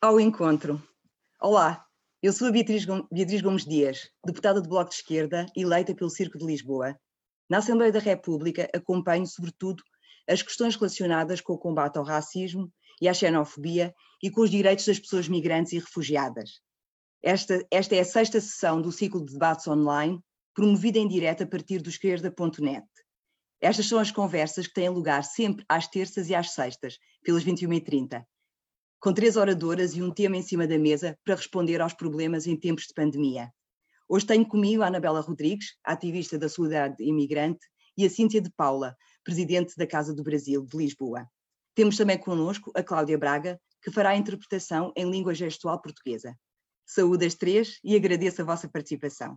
Ao encontro. Olá, eu sou a Beatriz, Gomes Dias, deputada do Bloco de Esquerda, eleita pelo Circo de Lisboa. Na Assembleia da República acompanho, sobretudo, as questões relacionadas com o combate ao racismo e à xenofobia e com os direitos das pessoas migrantes e refugiadas. Esta, esta é a sexta sessão do ciclo de debates online, promovida em direto a partir do esquerda.net. Estas são as conversas que têm lugar sempre às terças e às sextas, pelas 21h30 com três oradoras e um tema em cima da mesa para responder aos problemas em tempos de pandemia. Hoje tenho comigo a Anabela Rodrigues, ativista da Solidariedade Imigrante, e a Cíntia de Paula, presidente da Casa do Brasil de Lisboa. Temos também connosco a Cláudia Braga, que fará a interpretação em língua gestual portuguesa. Saúde as três e agradeço a vossa participação.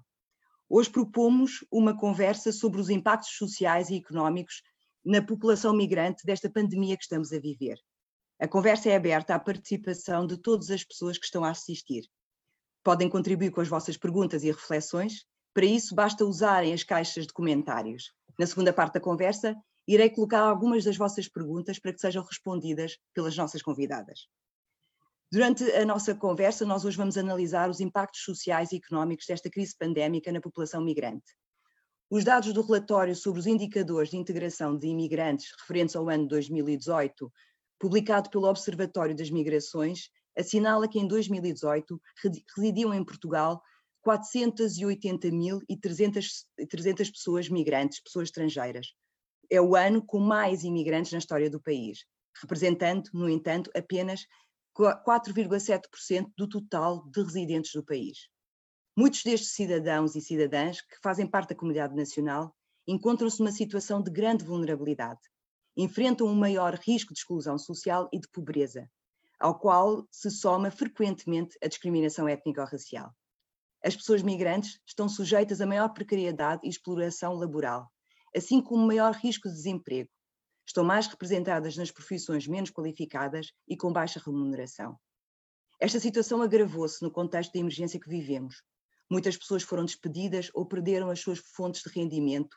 Hoje propomos uma conversa sobre os impactos sociais e económicos na população migrante desta pandemia que estamos a viver. A conversa é aberta à participação de todas as pessoas que estão a assistir. Podem contribuir com as vossas perguntas e reflexões. Para isso, basta usarem as caixas de comentários. Na segunda parte da conversa, irei colocar algumas das vossas perguntas para que sejam respondidas pelas nossas convidadas. Durante a nossa conversa, nós hoje vamos analisar os impactos sociais e económicos desta crise pandémica na população migrante. Os dados do relatório sobre os indicadores de integração de imigrantes referentes ao ano 2018 publicado pelo Observatório das Migrações, assinala que em 2018 residiam em Portugal 480.300 pessoas migrantes, pessoas estrangeiras. É o ano com mais imigrantes na história do país, representando, no entanto, apenas 4,7% do total de residentes do país. Muitos destes cidadãos e cidadãs que fazem parte da comunidade nacional encontram-se numa situação de grande vulnerabilidade, enfrentam um maior risco de exclusão social e de pobreza, ao qual se soma frequentemente a discriminação étnico-racial. As pessoas migrantes estão sujeitas a maior precariedade e exploração laboral, assim como maior risco de desemprego. Estão mais representadas nas profissões menos qualificadas e com baixa remuneração. Esta situação agravou-se no contexto da emergência que vivemos. Muitas pessoas foram despedidas ou perderam as suas fontes de rendimento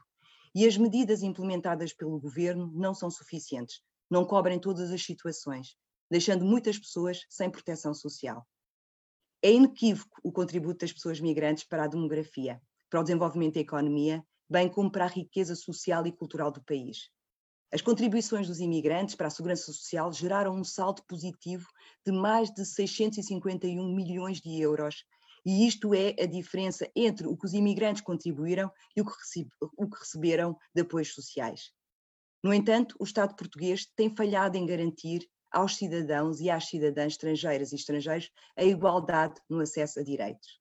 e as medidas implementadas pelo governo não são suficientes, não cobrem todas as situações, deixando muitas pessoas sem proteção social. É inequívoco o contributo das pessoas migrantes para a demografia, para o desenvolvimento da economia, bem como para a riqueza social e cultural do país. As contribuições dos imigrantes para a segurança social geraram um saldo positivo de mais de 651 milhões de euros e isto é a diferença entre o que os imigrantes contribuíram e o que, o que receberam de apoios sociais. No entanto, o Estado português tem falhado em garantir aos cidadãos e às cidadãs estrangeiras e estrangeiros a igualdade no acesso a direitos.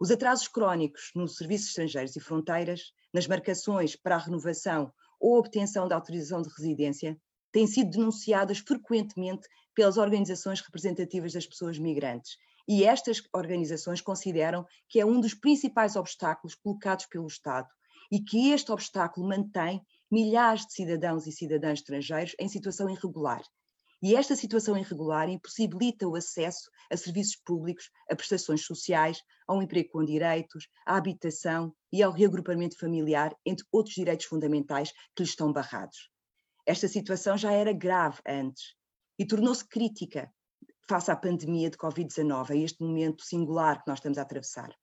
Os atrasos crónicos nos serviços estrangeiros e fronteiras, nas marcações para a renovação ou obtenção da autorização de residência, têm sido denunciadas frequentemente pelas organizações representativas das pessoas migrantes e estas organizações consideram que é um dos principais obstáculos colocados pelo Estado e que este obstáculo mantém milhares de cidadãos e cidadãs estrangeiros em situação irregular. E esta situação irregular impossibilita o acesso a serviços públicos, a prestações sociais, ao emprego com direitos, à habitação e ao reagrupamento familiar, entre outros direitos fundamentais que lhes estão barrados. Esta situação já era grave antes e tornou-se crítica face à pandemia de Covid-19, a este momento singular que nós estamos a atravessar.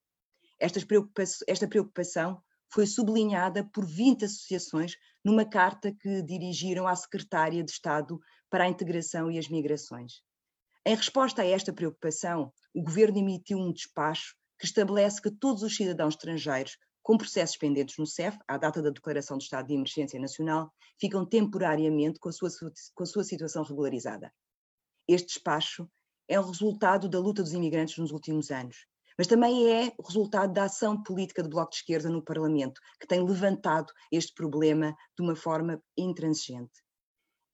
Preocupação, esta preocupação foi sublinhada por 20 associações numa carta que dirigiram à Secretária de Estado para a Integração e as Migrações. Em resposta a esta preocupação, o Governo emitiu um despacho que estabelece que todos os cidadãos estrangeiros com processos pendentes no CEF, à data da declaração do estado de emergência nacional, ficam temporariamente com a sua, com a sua situação regularizada. Este despacho é o resultado da luta dos imigrantes nos últimos anos, mas também é o resultado da ação política do Bloco de Esquerda no Parlamento, que tem levantado este problema de uma forma intransigente.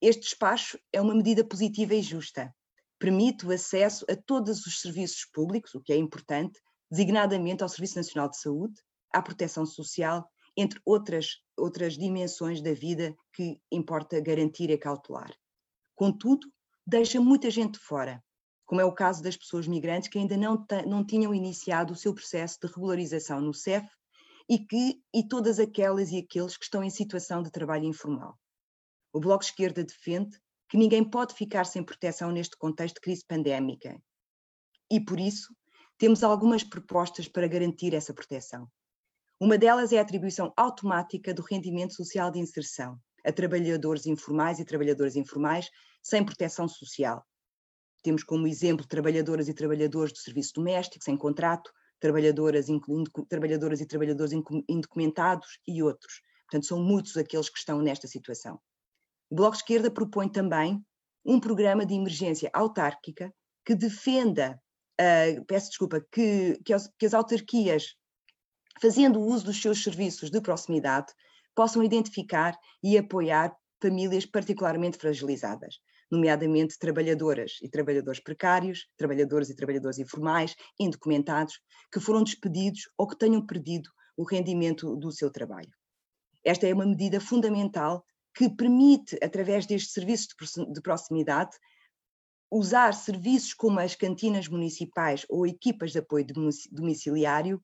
Este despacho é uma medida positiva e justa. Permite o acesso a todos os serviços públicos, o que é importante, designadamente ao Serviço Nacional de Saúde, à proteção social, entre outras, outras dimensões da vida que importa garantir e cautelar. Contudo, deixa muita gente fora, como é o caso das pessoas migrantes que ainda não, não tinham iniciado o seu processo de regularização no CEF e, que, e todas aquelas e aqueles que estão em situação de trabalho informal. O Bloco Esquerda defende que ninguém pode ficar sem proteção neste contexto de crise pandémica E por isso, temos algumas propostas para garantir essa proteção. Uma delas é a atribuição automática do rendimento social de inserção a trabalhadores informais e trabalhadoras informais sem proteção social. Temos como exemplo trabalhadoras e trabalhadores do serviço doméstico sem contrato, trabalhadoras, trabalhadoras e trabalhadores indocumentados e outros. Portanto, são muitos aqueles que estão nesta situação. O Bloco de Esquerda propõe também um programa de emergência autárquica que defenda, uh, peço desculpa, que, que, as, que as autarquias, fazendo uso dos seus serviços de proximidade, possam identificar e apoiar famílias particularmente fragilizadas, nomeadamente trabalhadoras e trabalhadores precários, trabalhadores e trabalhadores informais, indocumentados, que foram despedidos ou que tenham perdido o rendimento do seu trabalho. Esta é uma medida fundamental que permite, através destes serviços de proximidade, usar serviços como as cantinas municipais ou equipas de apoio domiciliário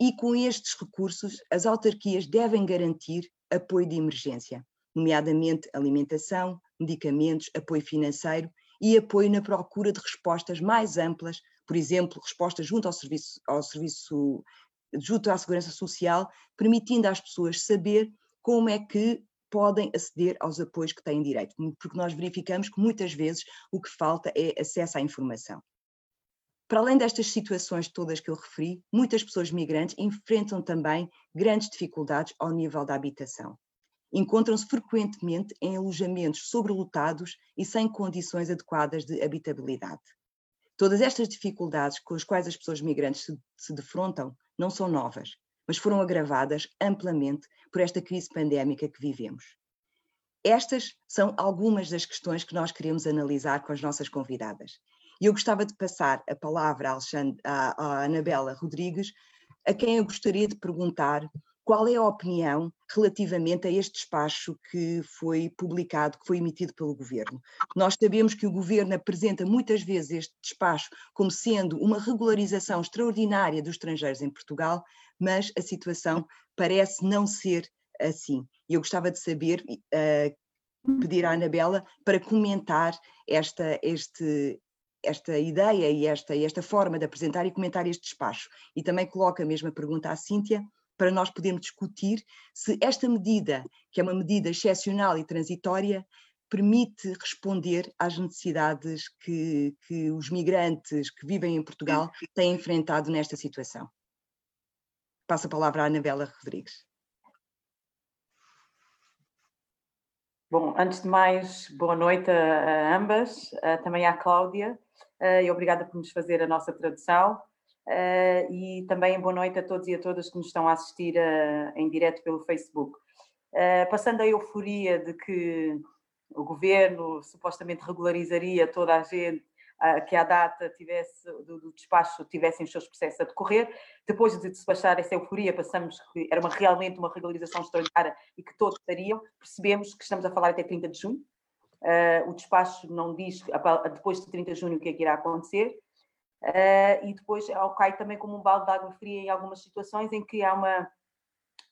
e com estes recursos as autarquias devem garantir apoio de emergência, nomeadamente alimentação, medicamentos, apoio financeiro e apoio na procura de respostas mais amplas, por exemplo, respostas junto ao serviço, ao serviço junto à segurança social, permitindo às pessoas saber como é que podem aceder aos apoios que têm direito, porque nós verificamos que muitas vezes o que falta é acesso à informação. Para além destas situações todas que eu referi, muitas pessoas migrantes enfrentam também grandes dificuldades ao nível da habitação. Encontram-se frequentemente em alojamentos sobrelotados e sem condições adequadas de habitabilidade. Todas estas dificuldades com as quais as pessoas migrantes se, se defrontam não são novas, mas foram agravadas amplamente por esta crise pandémica que vivemos. Estas são algumas das questões que nós queremos analisar com as nossas convidadas e eu gostava de passar a palavra à, à, à Anabela Rodrigues, a quem eu gostaria de perguntar qual é a opinião relativamente a este despacho que foi publicado, que foi emitido pelo Governo. Nós sabemos que o Governo apresenta muitas vezes este despacho como sendo uma regularização extraordinária dos estrangeiros em Portugal, mas a situação parece não ser assim. Eu gostava de saber, uh, pedir à Anabela para comentar esta, este, esta ideia e esta, esta forma de apresentar e comentar este despacho. E também coloco a mesma pergunta à Cíntia, para nós podermos discutir se esta medida, que é uma medida excepcional e transitória, permite responder às necessidades que, que os migrantes que vivem em Portugal têm enfrentado nesta situação. Passo a palavra à Anabela Rodrigues. Bom, antes de mais, boa noite a, ambas, também à Cláudia, uh, e obrigada por nos fazer a nossa tradução. Uh, e também boa noite a todos e a todas que nos estão a assistir uh, em direto pelo Facebook. passando a euforia de que o governo supostamente regularizaria toda a gente que a data tivesse, do, do, despacho tivessem os seus processos a decorrer. Depois de despachar essa euforia, passamos que era uma, realmente uma regularização extraordinária e que todos estariam, percebemos que estamos a falar até 30 de junho, Uh, o despacho não diz depois de 30 de junho o que é que irá acontecer. Uh, e depois cai também como um balde de água fria em algumas situações em que há uma.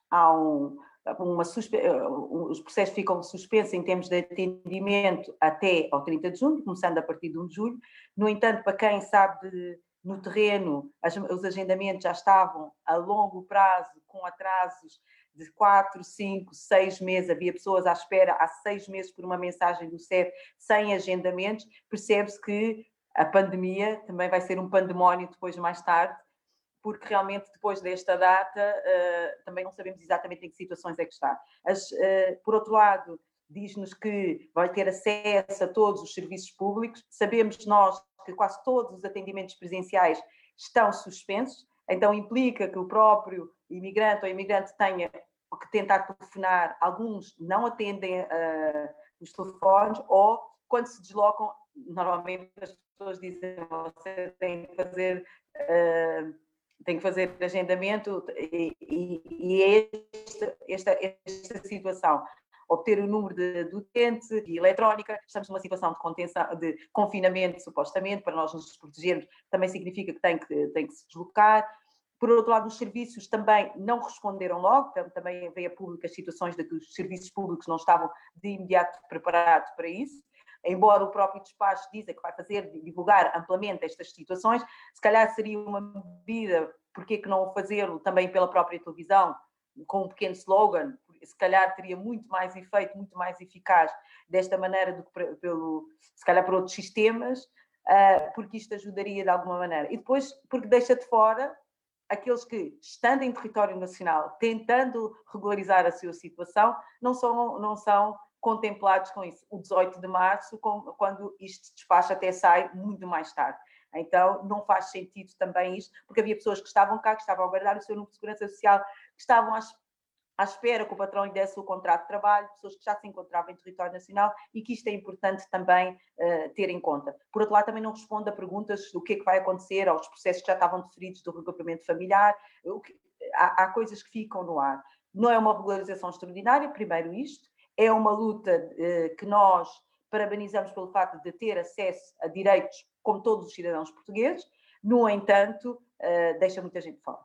Há um, uma suspe... os processos ficam suspensos em termos de atendimento até ao 30 de junho, começando a partir de 1 de julho. No entanto, para quem sabe no terreno, as, os agendamentos já estavam a longo prazo, com atrasos de quatro, cinco, seis meses, havia pessoas à espera há seis meses por uma mensagem do CEF sem agendamentos, percebe-se que a pandemia também vai ser um pandemónio depois, mais tarde, porque realmente depois desta data uh, também não sabemos exatamente em que situações é que está. As, uh, por outro lado, diz-nos que vai ter acesso a todos os serviços públicos, sabemos nós que quase todos os atendimentos presenciais estão suspensos, então implica que o próprio imigrante ou imigrante tenha que tentar telefonar, alguns não atendem uh, os telefones ou quando se deslocam, normalmente as pessoas dizem você tem que fazer uh, tem que fazer agendamento e, e, e é esta, esta, esta situação obter o número de, do utente e eletrónica. Estamos numa situação de, contenção, de confinamento, supostamente, para nós nos protegermos, também significa que tem que, tem que se deslocar. Por outro lado, os serviços também não responderam logo, também veio a público as situações de que os serviços públicos não estavam de imediato preparados para isso. Embora o próprio despacho diza que vai fazer, divulgar amplamente estas situações, se calhar seria uma medida, porque que não fazê-lo também pela própria televisão, com um pequeno slogan, se calhar teria muito mais efeito, muito mais eficaz desta maneira do que pelo, se calhar por outros sistemas, uh, porque isto ajudaria de alguma maneira. E depois, porque deixa de fora aqueles que, estando em território nacional, tentando regularizar a sua situação, não são, não são contemplados com isso. O 18 de março, quando isto despacha até sai muito mais tarde. Então, não faz sentido também isto, porque havia pessoas que estavam cá, que estavam a guardar o seu número de segurança social, que estavam às à espera que o patrão lhe desse o contrato de trabalho, pessoas que já se encontravam em território nacional e que isto é importante também uh, ter em conta. Por outro lado, também não responde a perguntas do que é que vai acontecer aos processos que já estavam deferidos do regrupamento familiar, que, há, há coisas que ficam no ar. Não é uma regularização extraordinária, primeiro isto, é uma luta uh, que nós parabenizamos pelo facto de ter acesso a direitos como todos os cidadãos portugueses, no entanto, uh, deixa muita gente fora.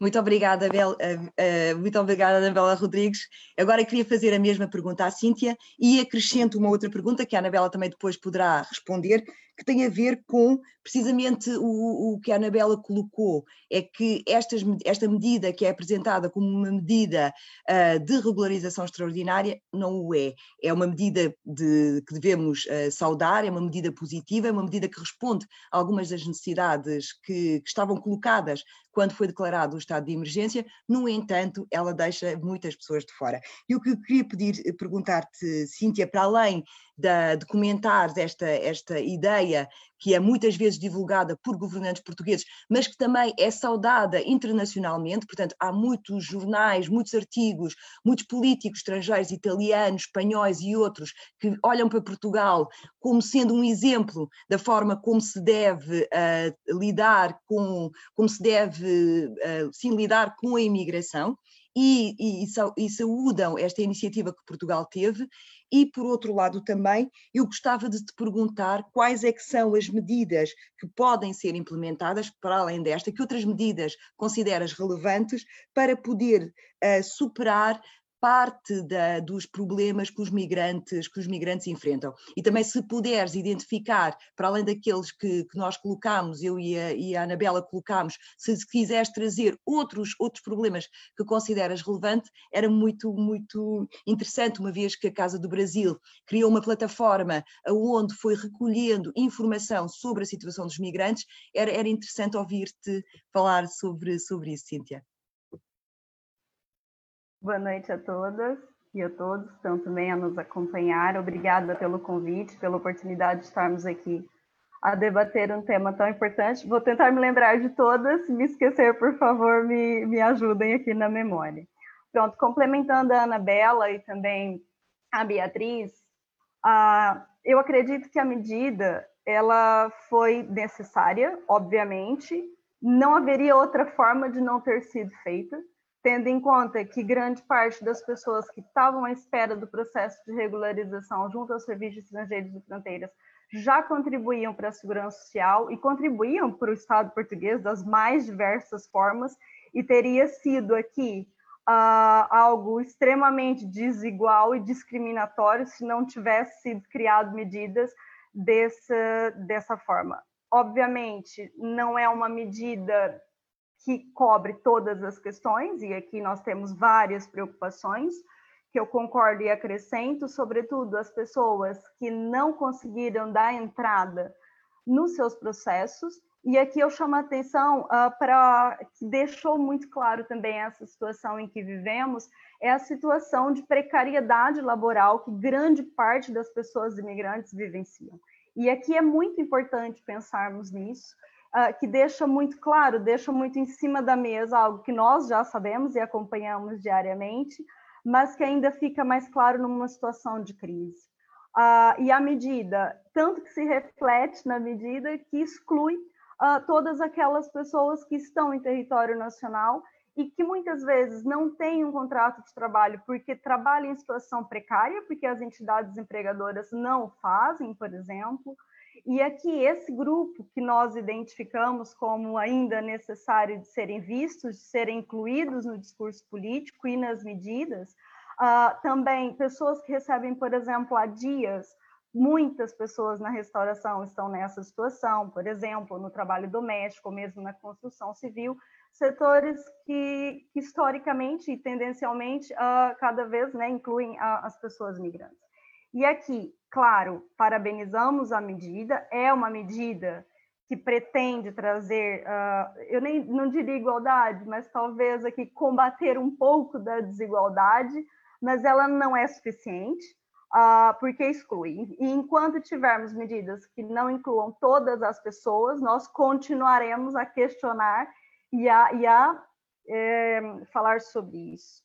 Muito obrigada, Bel, uh, muito obrigada, Anabela Rodrigues. Agora queria fazer a mesma pergunta à Cíntia e acrescento uma outra pergunta que a Anabela também depois poderá responder, que tem a ver com precisamente o, o que a Anabela colocou, é que estas, esta medida que é apresentada como uma medida uh, de regularização extraordinária não o é. É uma medida de, que devemos uh, saudar, é uma medida positiva, é uma medida que responde a algumas das necessidades que, que estavam colocadas quando foi declarado o estado de emergência, no entanto, ela deixa muitas pessoas de fora. E o que eu queria pedir, perguntar-te, Cíntia, para além da, de comentar esta, esta ideia que é muitas vezes divulgada por governantes portugueses, mas que também é saudada internacionalmente, portanto, há muitos jornais, muitos artigos, muitos políticos estrangeiros, italianos, espanhóis e outros, que olham para Portugal como sendo um exemplo da forma como se deve uh, lidar com, como se deve uh, sim lidar com a imigração. E, e, e, saúdam esta iniciativa que Portugal teve e, por outro lado, também eu gostava de te perguntar quais é que são as medidas que podem ser implementadas, para além desta, que outras medidas consideras relevantes para poder uh, superar parte da, dos problemas que os migrantes que os migrantes enfrentam. E também se puderes identificar para além daqueles que, que nós colocamos eu e a, e a Anabela colocamos se quiseres trazer outros outros problemas que consideras relevante era muito muito interessante uma vez que a Casa do Brasil criou uma plataforma onde foi recolhendo informação sobre a situação dos migrantes era, era interessante ouvir-te falar sobre sobre isso Cíntia Boa noite a todas e a todos que estão também a nos acompanhar. Obrigada pelo convite, pela oportunidade de estarmos aqui a debater um tema tão importante. Vou tentar me lembrar de todas, se me esquecer, por favor, me, me ajudem aqui na memória. Pronto, complementando a Anabela e também a Beatriz, eu acredito que a medida ela foi necessária, obviamente, não haveria outra forma de não ter sido feita tendo em conta que grande parte das pessoas que estavam à espera do processo de regularização junto aos serviços estrangeiros e fronteiras já contribuíam para a segurança social e contribuíam para o Estado português das mais diversas formas, e teria sido aqui uh, algo extremamente desigual e discriminatório se não tivesse sido criado medidas dessa, dessa forma. Obviamente, não é uma medida que cobre todas as questões, e aqui nós temos várias preocupações, que eu concordo e acrescento, sobretudo as pessoas que não conseguiram dar entrada nos seus processos, e aqui eu chamo a atenção uh, para que deixou muito claro também essa situação em que vivemos, é a situação de precariedade laboral que grande parte das pessoas imigrantes vivenciam. E aqui é muito importante pensarmos nisso, uh, que deixa muito claro, deixa muito em cima da mesa algo que nós já sabemos e acompanhamos diariamente, mas que ainda fica mais claro numa situação de crise. Uh, e a medida, tanto que se reflete na medida que exclui uh, todas aquelas pessoas que estão em território nacional e que muitas vezes não têm um contrato de trabalho porque trabalham em situação precária, porque as entidades empregadoras não fazem, por exemplo, E aqui, esse grupo que nós identificamos como ainda necessário de serem vistos, de serem incluídos no discurso político e nas medidas, uh, também pessoas que recebem, por exemplo, há dias, muitas pessoas na restauração estão nessa situação, por exemplo, no trabalho doméstico, ou mesmo na construção civil, setores que, historicamente e tendencialmente uh, cada vez né, incluem uh, as pessoas migrantes. E aqui, claro, parabenizamos a medida, é uma medida que pretende trazer, uh, eu nem não diria igualdade, mas talvez aqui combater um pouco da desigualdade, mas ela não é suficiente, uh, porque exclui. E enquanto tivermos medidas que não incluam todas as pessoas, nós continuaremos a questionar e a, e a é, falar sobre isso.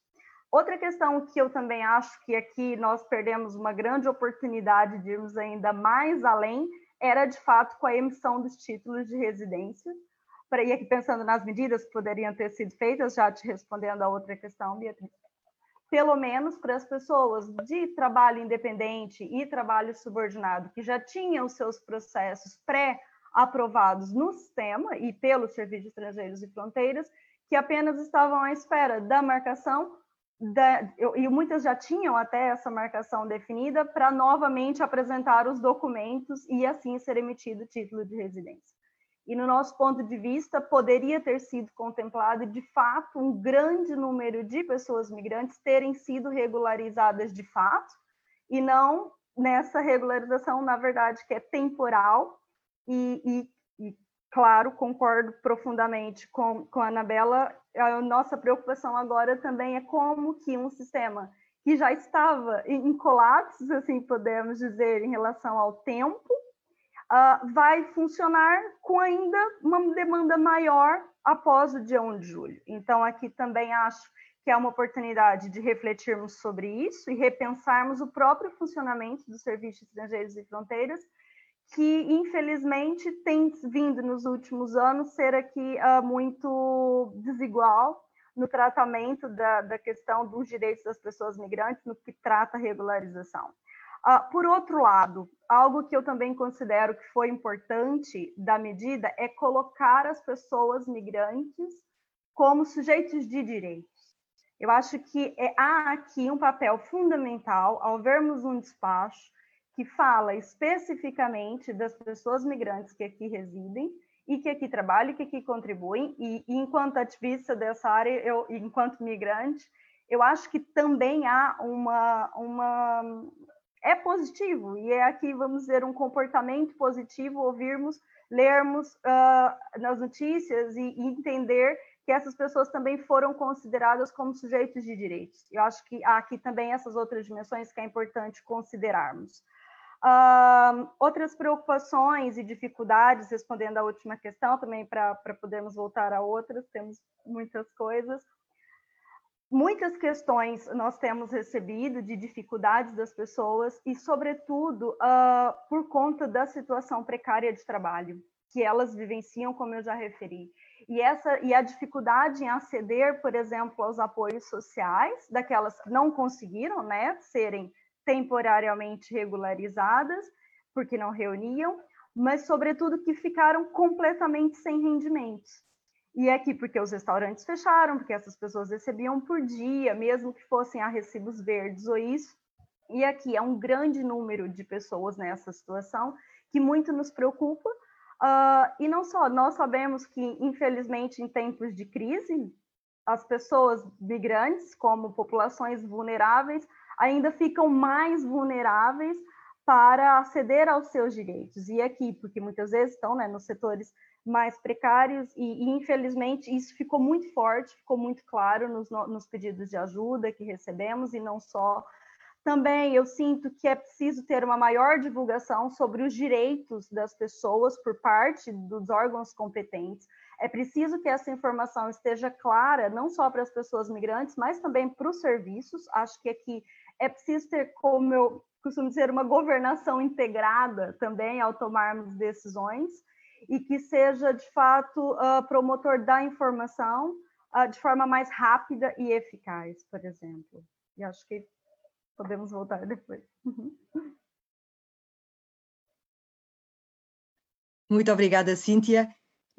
Outra questão que eu também acho que aqui nós perdemos uma grande oportunidade de irmos ainda mais além era, de fato, com a emissão dos títulos de residência. Para ir aqui pensando nas medidas que poderiam ter sido feitas, já te respondendo a outra questão, Beatriz. Pelo menos para as pessoas de trabalho independente e trabalho subordinado, que já tinham seus processos pré-aprovados no sistema e pelo Serviço de Estrangeiros e Fronteiras, que apenas estavam à espera da marcação da, eu, e muitas já tinham até essa marcação definida para novamente apresentar os documentos e assim ser emitido o título de residência. E no nosso ponto de vista, poderia ter sido contemplado de fato um grande número de pessoas migrantes terem sido regularizadas de fato e não nessa regularização, na verdade, que é temporal e, e, claro, concordo profundamente com, com a Anabela. A nossa preocupação agora também é como que um sistema que já estava em colapso, assim podemos dizer, em relação ao tempo, uh, vai funcionar com ainda uma demanda maior após o dia 1 de julho. Então, aqui também acho que é uma oportunidade de refletirmos sobre isso e repensarmos o próprio funcionamento do Serviço de Estrangeiros e Fronteiras que infelizmente tem vindo nos últimos anos ser aqui uh, muito desigual no tratamento da, da, questão dos direitos das pessoas migrantes no que trata regularização. Uh, por outro lado, algo que eu também considero que foi importante da medida é colocar as pessoas migrantes como sujeitos de direitos. Eu acho que é, há aqui um papel fundamental ao vermos um despacho que fala especificamente das pessoas migrantes que aqui residem e que aqui trabalham, que aqui contribuem, e, e enquanto ativista dessa área, eu, enquanto migrante, eu acho que também há uma, uma... É positivo, e é aqui, vamos dizer, um comportamento positivo ouvirmos, lermos uh, nas notícias e, e entender que essas pessoas também foram consideradas como sujeitos de direitos. Eu acho que há aqui também essas outras dimensões que é importante considerarmos. Uh, outras preocupações e dificuldades, respondendo à última questão, também para podermos voltar a outras, temos muitas coisas. Muitas questões nós temos recebido de dificuldades das pessoas e, sobretudo, uh, por conta da situação precária de trabalho que elas vivenciam, como eu já referi. E, essa, e a dificuldade em aceder, por exemplo, aos apoios sociais, daquelas que não conseguiram né, serem temporariamente regularizadas, porque não reuniam, mas, sobretudo, que ficaram completamente sem rendimentos. E é aqui porque os restaurantes fecharam, porque essas pessoas recebiam por dia, mesmo que fossem a recibos verdes ou isso. E aqui é um grande número de pessoas nessa situação que muito nos preocupa. Uh, e não só, nós sabemos que, infelizmente, em tempos de crise, as pessoas migrantes, como populações vulneráveis, ainda ficam mais vulneráveis para aceder aos seus direitos. E aqui, porque muitas vezes estão né, nos setores mais precários, e, e, infelizmente isso ficou muito forte, ficou muito claro nos, nos pedidos de ajuda que recebemos, e não só. Também eu sinto que é preciso ter uma maior divulgação sobre os direitos das pessoas por parte dos órgãos competentes. É preciso que essa informação esteja clara, não só para as pessoas migrantes, mas também para os serviços. Acho que aqui é preciso ter, como eu costumo dizer, uma governação integrada também ao tomarmos decisões e que seja, de fato, uh, promotor da informação uh, de forma mais rápida e eficaz, por exemplo. E acho que podemos voltar depois. Uhum. Muito obrigada, Cíntia.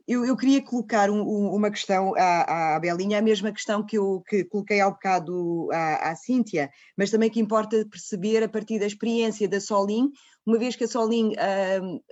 Eu, eu queria colocar um, uma questão à, à, Belinha, a mesma questão que eu que coloquei ao bocado à, à Cíntia, mas também que importa perceber a partir da experiência da Solim, uma vez que a Solim uh,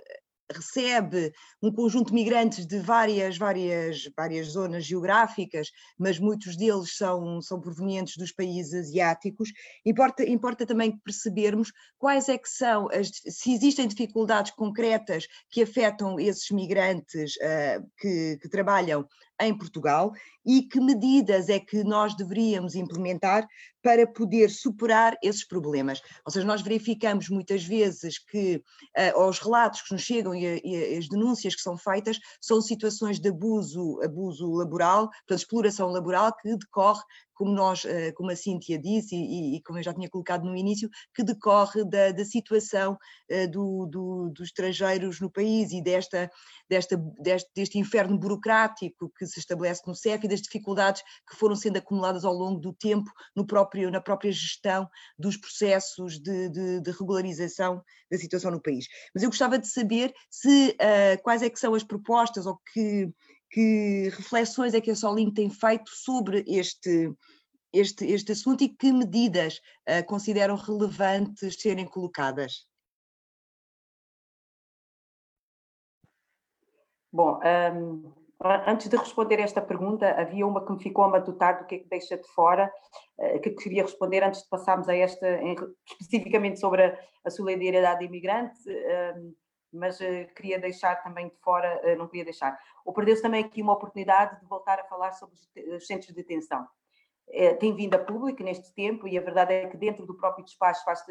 recebe um conjunto de migrantes de várias, várias, várias zonas geográficas, mas muitos deles são, são provenientes dos países asiáticos. Importa, importa também percebermos quais é que são, as, se existem dificuldades concretas que afetam esses migrantes uh, que, que trabalham em Portugal e que medidas é que nós deveríamos implementar para poder superar esses problemas. Ou seja, nós verificamos muitas vezes que uh, os relatos que nos chegam e, a, e, as denúncias que são feitas são situações de abuso, abuso laboral, portanto, exploração laboral que decorre como nós, eh, como a Cíntia disse e, e, como eu já tinha colocado no início, que decorre da, da situação eh, do, do, dos estrangeiros no país e desta, desta, deste, deste inferno burocrático que se estabelece no CEF e das dificuldades que foram sendo acumuladas ao longo do tempo no próprio, na própria gestão dos processos de, de, de regularização da situação no país. Mas eu gostava de saber se uh, quais é que são as propostas ou que que reflexões é que a Solim tem feito sobre este, este, este assunto e que medidas uh, consideram relevantes serem colocadas? Bom, um, antes de responder esta pergunta, havia uma que me ficou a matutar do que é que deixa de fora, uh, que queria responder antes de passarmos a esta, em, especificamente sobre a, a solidariedade imigrante. Um, mas uh, queria deixar também de fora, uh, não queria deixar. Ou perdeu-se também aqui uma oportunidade de voltar a falar sobre os, os centros de detenção. Uh, tem vindo a público neste tempo e a verdade é que dentro do próprio despacho faz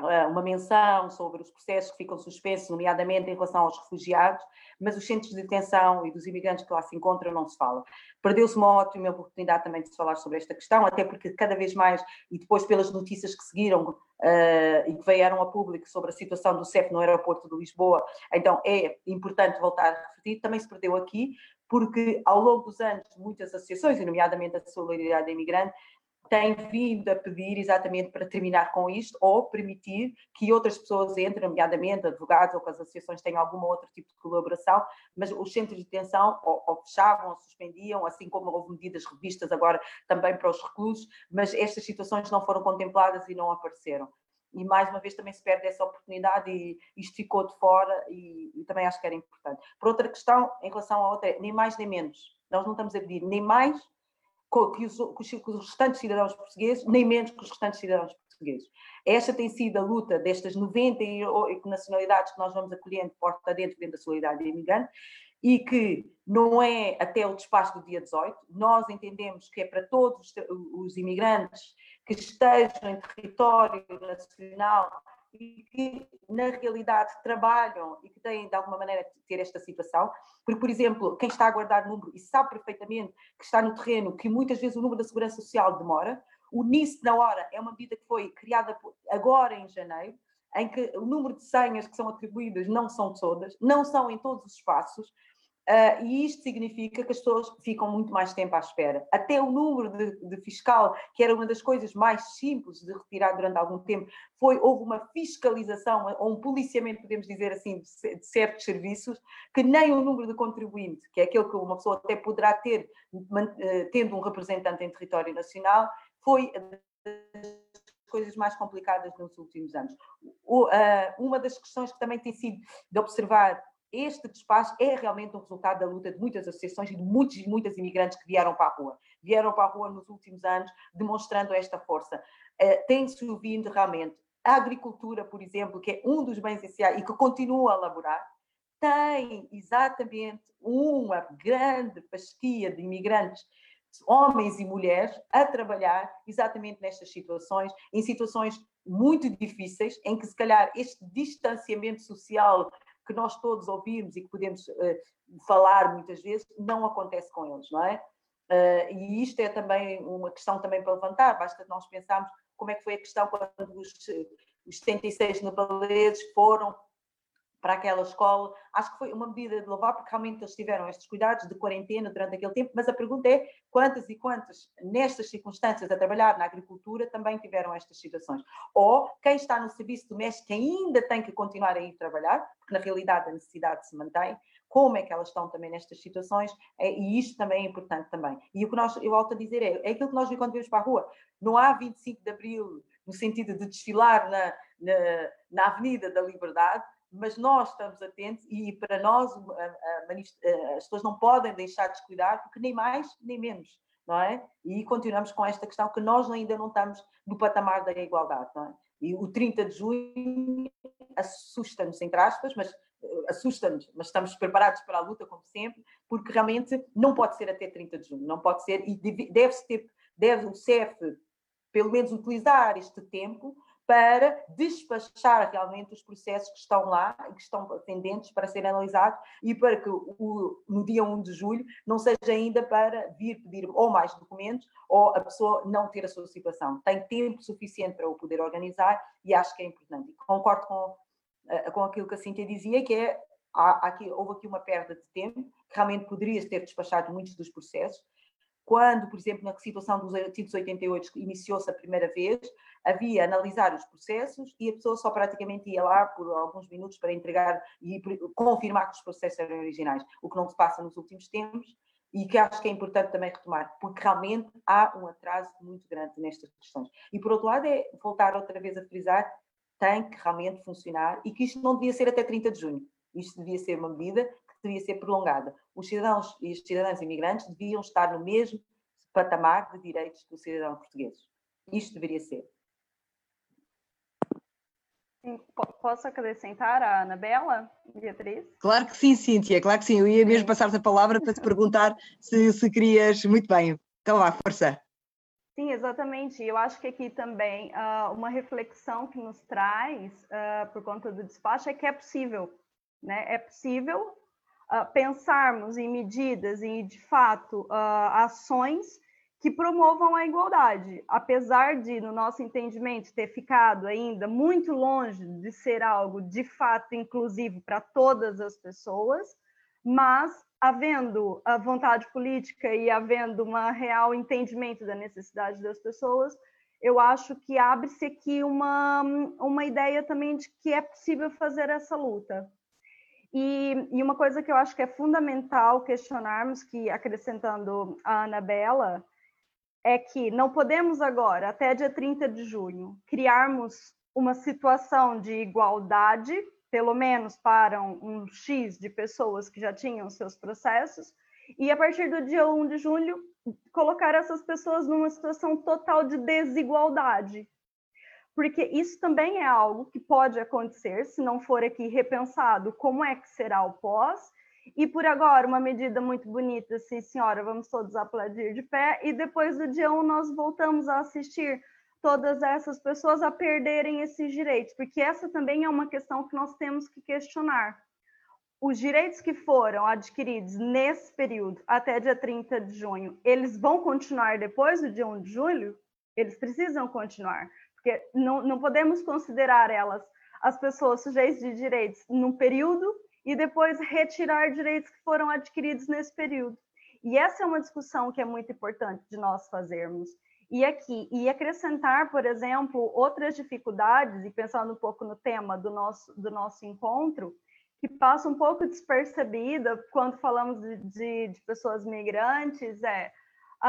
uma menção sobre os processos que ficam suspensos, nomeadamente em relação aos refugiados, mas os centros de detenção e dos imigrantes que lá se encontram não se fala. Perdeu-se uma ótima oportunidade também de se falar sobre esta questão, até porque cada vez mais, e depois pelas notícias que seguiram uh, e que vieram a público sobre a situação do CEF no aeroporto de Lisboa, então é importante voltar a repetir, também se perdeu aqui, porque ao longo dos anos muitas associações, e nomeadamente a Solidariedade Imigrante, tem vindo a pedir exatamente para terminar com isto ou permitir que outras pessoas entrem, nomeadamente advogados ou que as associações tenham algum outro tipo de colaboração, mas os centros de detenção ou, ou fechavam ou suspendiam, assim como houve medidas revistas agora também para os reclusos, mas estas situações não foram contempladas e não apareceram. E mais uma vez também se perde essa oportunidade e isto ficou de fora e, e também acho que era importante. Por outra questão, em relação à outra, nem mais nem menos. Nós não estamos a pedir nem mais que os, que os restantes cidadãos portugueses, nem menos que os restantes cidadãos portugueses. Esta tem sido a luta destas 90 nacionalidades que nós vamos acolhendo porta dentro, dentro da solidariedade imigrante, e que não é até o despacho do dia 18. Nós entendemos que é para todos os imigrantes que estejam em território nacional e que, na realidade, trabalham e que têm, de alguma maneira, ter esta situação. Porque, por exemplo, quem está a guardar número e sabe perfeitamente que está no terreno, que muitas vezes o número da Segurança Social demora, o NIS na hora é uma medida que foi criada agora em janeiro, em que o número de senhas que são atribuídas não são todas, não são em todos os espaços, Uh, e isto significa que as pessoas ficam muito mais tempo à espera. Até o número de, de, fiscal, que era uma das coisas mais simples de retirar durante algum tempo, foi houve uma fiscalização ou um policiamento, podemos dizer assim, de, de certos serviços, que nem o número de contribuinte, que é aquele que uma pessoa até poderá ter, uh, tendo um representante em território nacional, foi coisas mais complicadas nos últimos anos. Uh, uma das questões que também tem sido de observar este despacho é realmente um resultado da luta de muitas associações e de muitos e muitas imigrantes que vieram para a rua. Vieram para a rua nos últimos anos, demonstrando esta força. Uh, Tem-se ouvindo realmente a agricultura, por exemplo, que é um dos bens essenciais e que continua a elaborar, tem exatamente uma grande fasquia de imigrantes, homens e mulheres, a trabalhar exatamente nestas situações, em situações muito difíceis, em que se calhar este distanciamento social que nós todos ouvimos e que podemos uh, falar muitas vezes, não acontece com eles, não é? Uh, e isto é também uma questão também para levantar, basta nós pensarmos como é que foi a questão quando os, os 76 nepaleses foram para aquela escola. Acho que foi uma medida de louvar, porque realmente eles tiveram estes cuidados de quarentena durante aquele tempo, mas a pergunta é quantas e quantas, nestas circunstâncias, a trabalhar na agricultura, também tiveram estas situações? Ou quem está no serviço doméstico ainda tem que continuar a ir trabalhar, porque na realidade a necessidade se mantém, como é que elas estão também nestas situações, é, e isto também é importante também. E o que nós, eu volto a dizer, é, é aquilo que nós vimos quando vimos para a rua. Não há 25 de Abril no sentido de desfilar na, na, na Avenida da Liberdade, mas nós estamos atentos e para nós as pessoas não podem deixar de descuidar, porque nem mais nem menos, não é? E continuamos com esta questão que nós ainda não estamos no patamar da igualdade, não é? E o 30 de junho assusta-nos, entre aspas, mas eh, assusta-nos, mas estamos preparados para a luta, como sempre, porque realmente não pode ser até 30 de junho, não pode ser, e deve-se ter, deve o CEF pelo menos utilizar este tempo para despachar realmente os processos que estão lá e que estão pendentes para serem analisados e para que o, no dia 1 de julho não seja ainda para vir pedir ou mais documentos ou a pessoa não ter a sua situação. Tem tempo suficiente para o poder organizar e acho que é importante. Concordo com, eh, com aquilo que a Cíntia dizia, que é há, aqui, houve aqui uma perda de tempo, que realmente poderia ter despachado muitos dos processos, quando, por exemplo, na situação dos artigos 88 iniciou-se a primeira vez, havia analisar os processos e a pessoa só praticamente ia lá por alguns minutos para entregar e confirmar que os processos eram originais, o que não se passa nos últimos tempos e que acho que é importante também retomar, porque realmente há um atraso muito grande nestas questões. E por outro lado é voltar outra vez a frisar, tem que realmente funcionar e que isto não devia ser até 30 de junho. Isto devia ser uma medida devia ser prolongada. Os cidadãos e as cidadãs imigrantes deviam estar no mesmo patamar de direitos que os cidadãos portugueses. Isto deveria ser. Posso acrescentar a Anabela, Beatriz? Claro que sim, Cíntia, claro que sim. Eu ia mesmo passar-te a palavra para te perguntar se, se querias. Muito bem, então vá, força. Sim, exatamente. Eu acho que aqui também uh, uma reflexão que nos traz, uh, por conta do despacho, é que é possível. Né? É possível uh, pensarmos em medidas e, de fato, uh, ações que promovam a igualdade, apesar de, no nosso entendimento, ter ficado ainda muito longe de ser algo de fato inclusivo para todas as pessoas, mas havendo a vontade política e havendo um real entendimento da necessidade das pessoas, eu acho que abre-se aqui uma, uma ideia também de que é possível fazer essa luta. E, e, uma coisa que eu acho que é fundamental questionarmos, que acrescentando a Anabela, é que não podemos agora, até dia 30 de junho, criarmos uma situação de igualdade, pelo menos para um, um X de pessoas que já tinham seus processos, e a partir do dia 1 de julho, colocar essas pessoas numa situação total de desigualdade, porque isso também é algo que pode acontecer se não for aqui repensado como é que será o pós. E por agora, uma medida muito bonita, sim, senhora, vamos todos aplaudir de pé, e depois do dia 1 nós voltamos a assistir todas essas pessoas a perderem esses direitos, porque essa também é uma questão que nós temos que questionar. Os direitos que foram adquiridos nesse período, até dia 30 de junho, eles vão continuar depois do dia 1 de julho? Eles precisam continuar porque não, não podemos considerar elas as pessoas sujeitas de direitos num período e depois retirar direitos que foram adquiridos nesse período. E essa é uma discussão que é muito importante de nós fazermos. E aqui, e acrescentar, por exemplo, outras dificuldades, e pensando um pouco no tema do nosso, do nosso encontro, que passa um pouco despercebida quando falamos de, de, de pessoas migrantes, é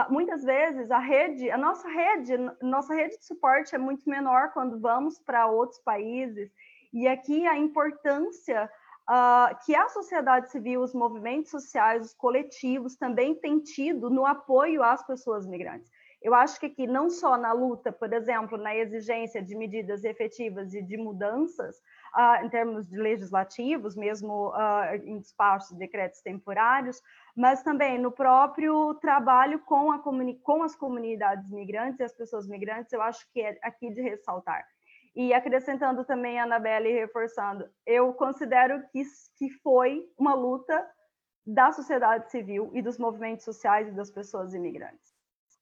muitas vezes a rede, a nossa rede, nossa rede de suporte é muito menor quando vamos para outros países. E aqui a importância uh, que a sociedade civil, os movimentos sociais, os coletivos também têm tido no apoio às pessoas migrantes. Eu acho que aqui, não só na luta, por exemplo, na exigência de medidas efetivas e de mudanças, em termos de legislativos, mesmo uh, em despachos de decretos temporários, mas também no próprio trabalho com, a com as comunidades migrantes e as pessoas migrantes, eu acho que é aqui de ressaltar. E acrescentando também, Anabelle, reforçando, eu considero que, que foi uma luta da sociedade civil e dos movimentos sociais e das pessoas imigrantes.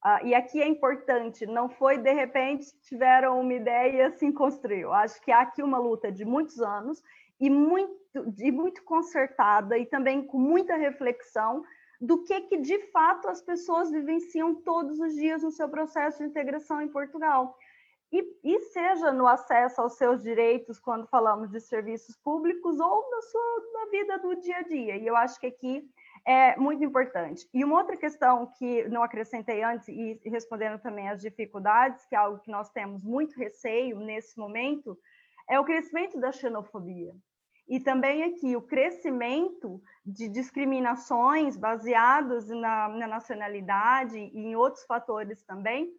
Uh, e aqui é importante, não foi de repente tiveram uma ideia e assim construiu. Acho que há aqui uma luta de muitos anos e muito, e muito concertada e também com muita reflexão do que que de fato as pessoas vivenciam todos os dias no seu processo de integração em Portugal. E, e, seja no acesso aos seus direitos, quando falamos de serviços públicos, ou na sua na vida do dia a dia. E eu acho que aqui é muito importante. E uma outra questão que não acrescentei antes, e respondendo também às dificuldades, que é algo que nós temos muito receio nesse momento, é o crescimento da xenofobia. E também aqui o crescimento de discriminações baseadas na, na nacionalidade e em outros fatores também,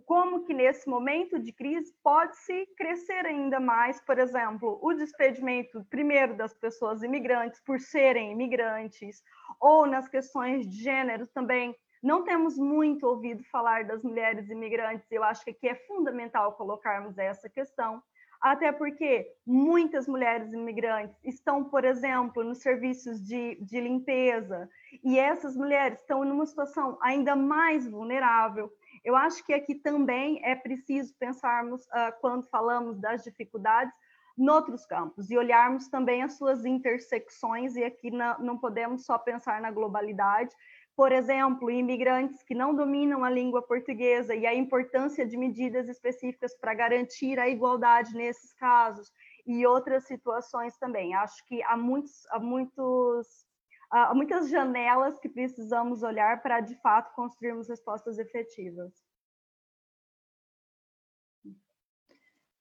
como que nesse momento de crise pode-se crescer ainda mais, por exemplo, o despedimento primeiro das pessoas imigrantes por serem imigrantes, ou nas questões de gênero também. Não temos muito ouvido falar das mulheres imigrantes, eu acho que aqui é fundamental colocarmos essa questão, até porque muitas mulheres imigrantes estão, por exemplo, nos serviços de, de limpeza, e essas mulheres estão numa situação ainda mais vulnerável eu acho que aqui também é preciso pensarmos, uh, quando falamos das dificuldades, noutros campos e olharmos também as suas intersecções, e aqui na, não podemos só pensar na globalidade. Por exemplo, imigrantes que não dominam a língua portuguesa e a importância de medidas específicas para garantir a igualdade nesses casos e outras situações também. Acho que há muitos, há muitos há muitas janelas que precisamos olhar para, de fato, construirmos respostas efetivas.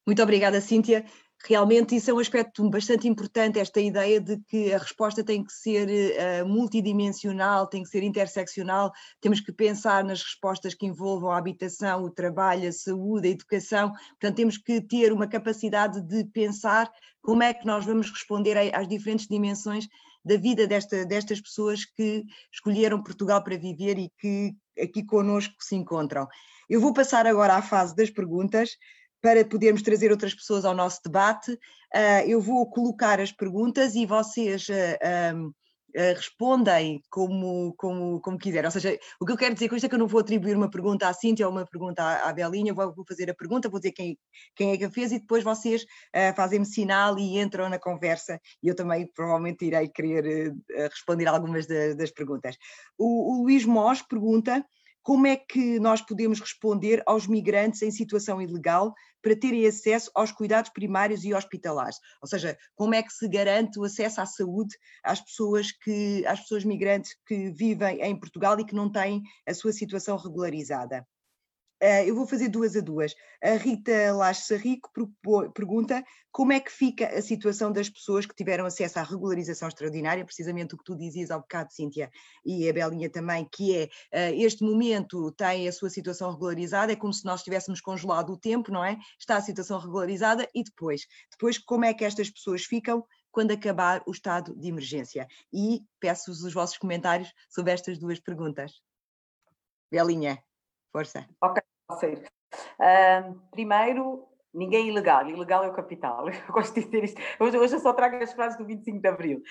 Muito obrigada, Cíntia. Realmente isso é um aspecto bastante importante, esta ideia de que a resposta tem que ser uh, multidimensional, tem que ser interseccional, temos que pensar nas respostas que envolvam a habitação, o trabalho, a saúde, a educação, portanto temos que ter uma capacidade de pensar como é que nós vamos responder às diferentes dimensões da vida desta, destas pessoas que escolheram Portugal para viver e que aqui conosco se encontram. Eu vou passar agora à fase das perguntas para podermos trazer outras pessoas ao nosso debate. Uh, eu vou colocar as perguntas e vocês uh, respondem como, como, como quiserem. Ou seja, o que eu quero dizer com isto é que eu não vou atribuir uma pergunta à Cíntia ou uma pergunta à, à Belinha, vou, vou, fazer a pergunta, vou dizer quem, quem é que a fez e depois vocês uh, fazem-me sinal e entram na conversa e eu também provavelmente irei querer uh, responder algumas das, das perguntas. O, o Luís Mós pergunta como é que nós podemos responder aos migrantes em situação ilegal para terem acesso aos cuidados primários e hospitalares? Ou seja, como é que se garante o acesso à saúde às pessoas, que, às pessoas migrantes que vivem em Portugal e que não têm a sua situação regularizada? Uh, eu vou fazer duas a duas. A Rita Lacha Rico pergunta como é que fica a situação das pessoas que tiveram acesso à regularização extraordinária, precisamente o que tu dizias ao bocado, Cíntia, e a Belinha também, que é uh, este momento tem a sua situação regularizada, é como se nós tivéssemos congelado o tempo, não é? Está a situação regularizada e depois? Depois, como é que estas pessoas ficam quando acabar o estado de emergência? E peço-vos os vossos comentários sobre estas duas perguntas. Belinha, força. Ok. Uh, primeiro, ninguém é ilegal, ilegal é o capital. Eu gosto de dizer isto. Hoje, hoje eu só trago as frases do 25 de Abril.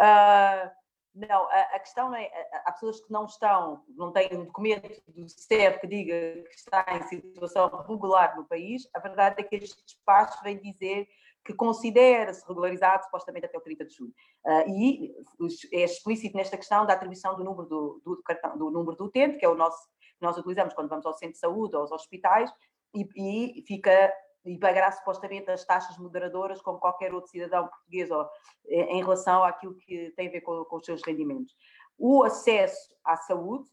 Uh, não, a, a, questão é, há pessoas que não estão, não têm um documento do CEP que diga que está em situação regular no país, a verdade é que este despacho vem dizer que considera-se regularizado supostamente até o 30 de julho. Uh, e é explícito nesta questão da atribuição do número do, do, cartão, do número do utente, que é o nosso nós utilizamos quando vamos ao centro de saúde ou aos hospitais e, e fica e pagará supostamente as taxas moderadoras como qualquer outro cidadão português ou, eh, em relação àquilo que tem a ver com, com os seus rendimentos. O acesso à saúde,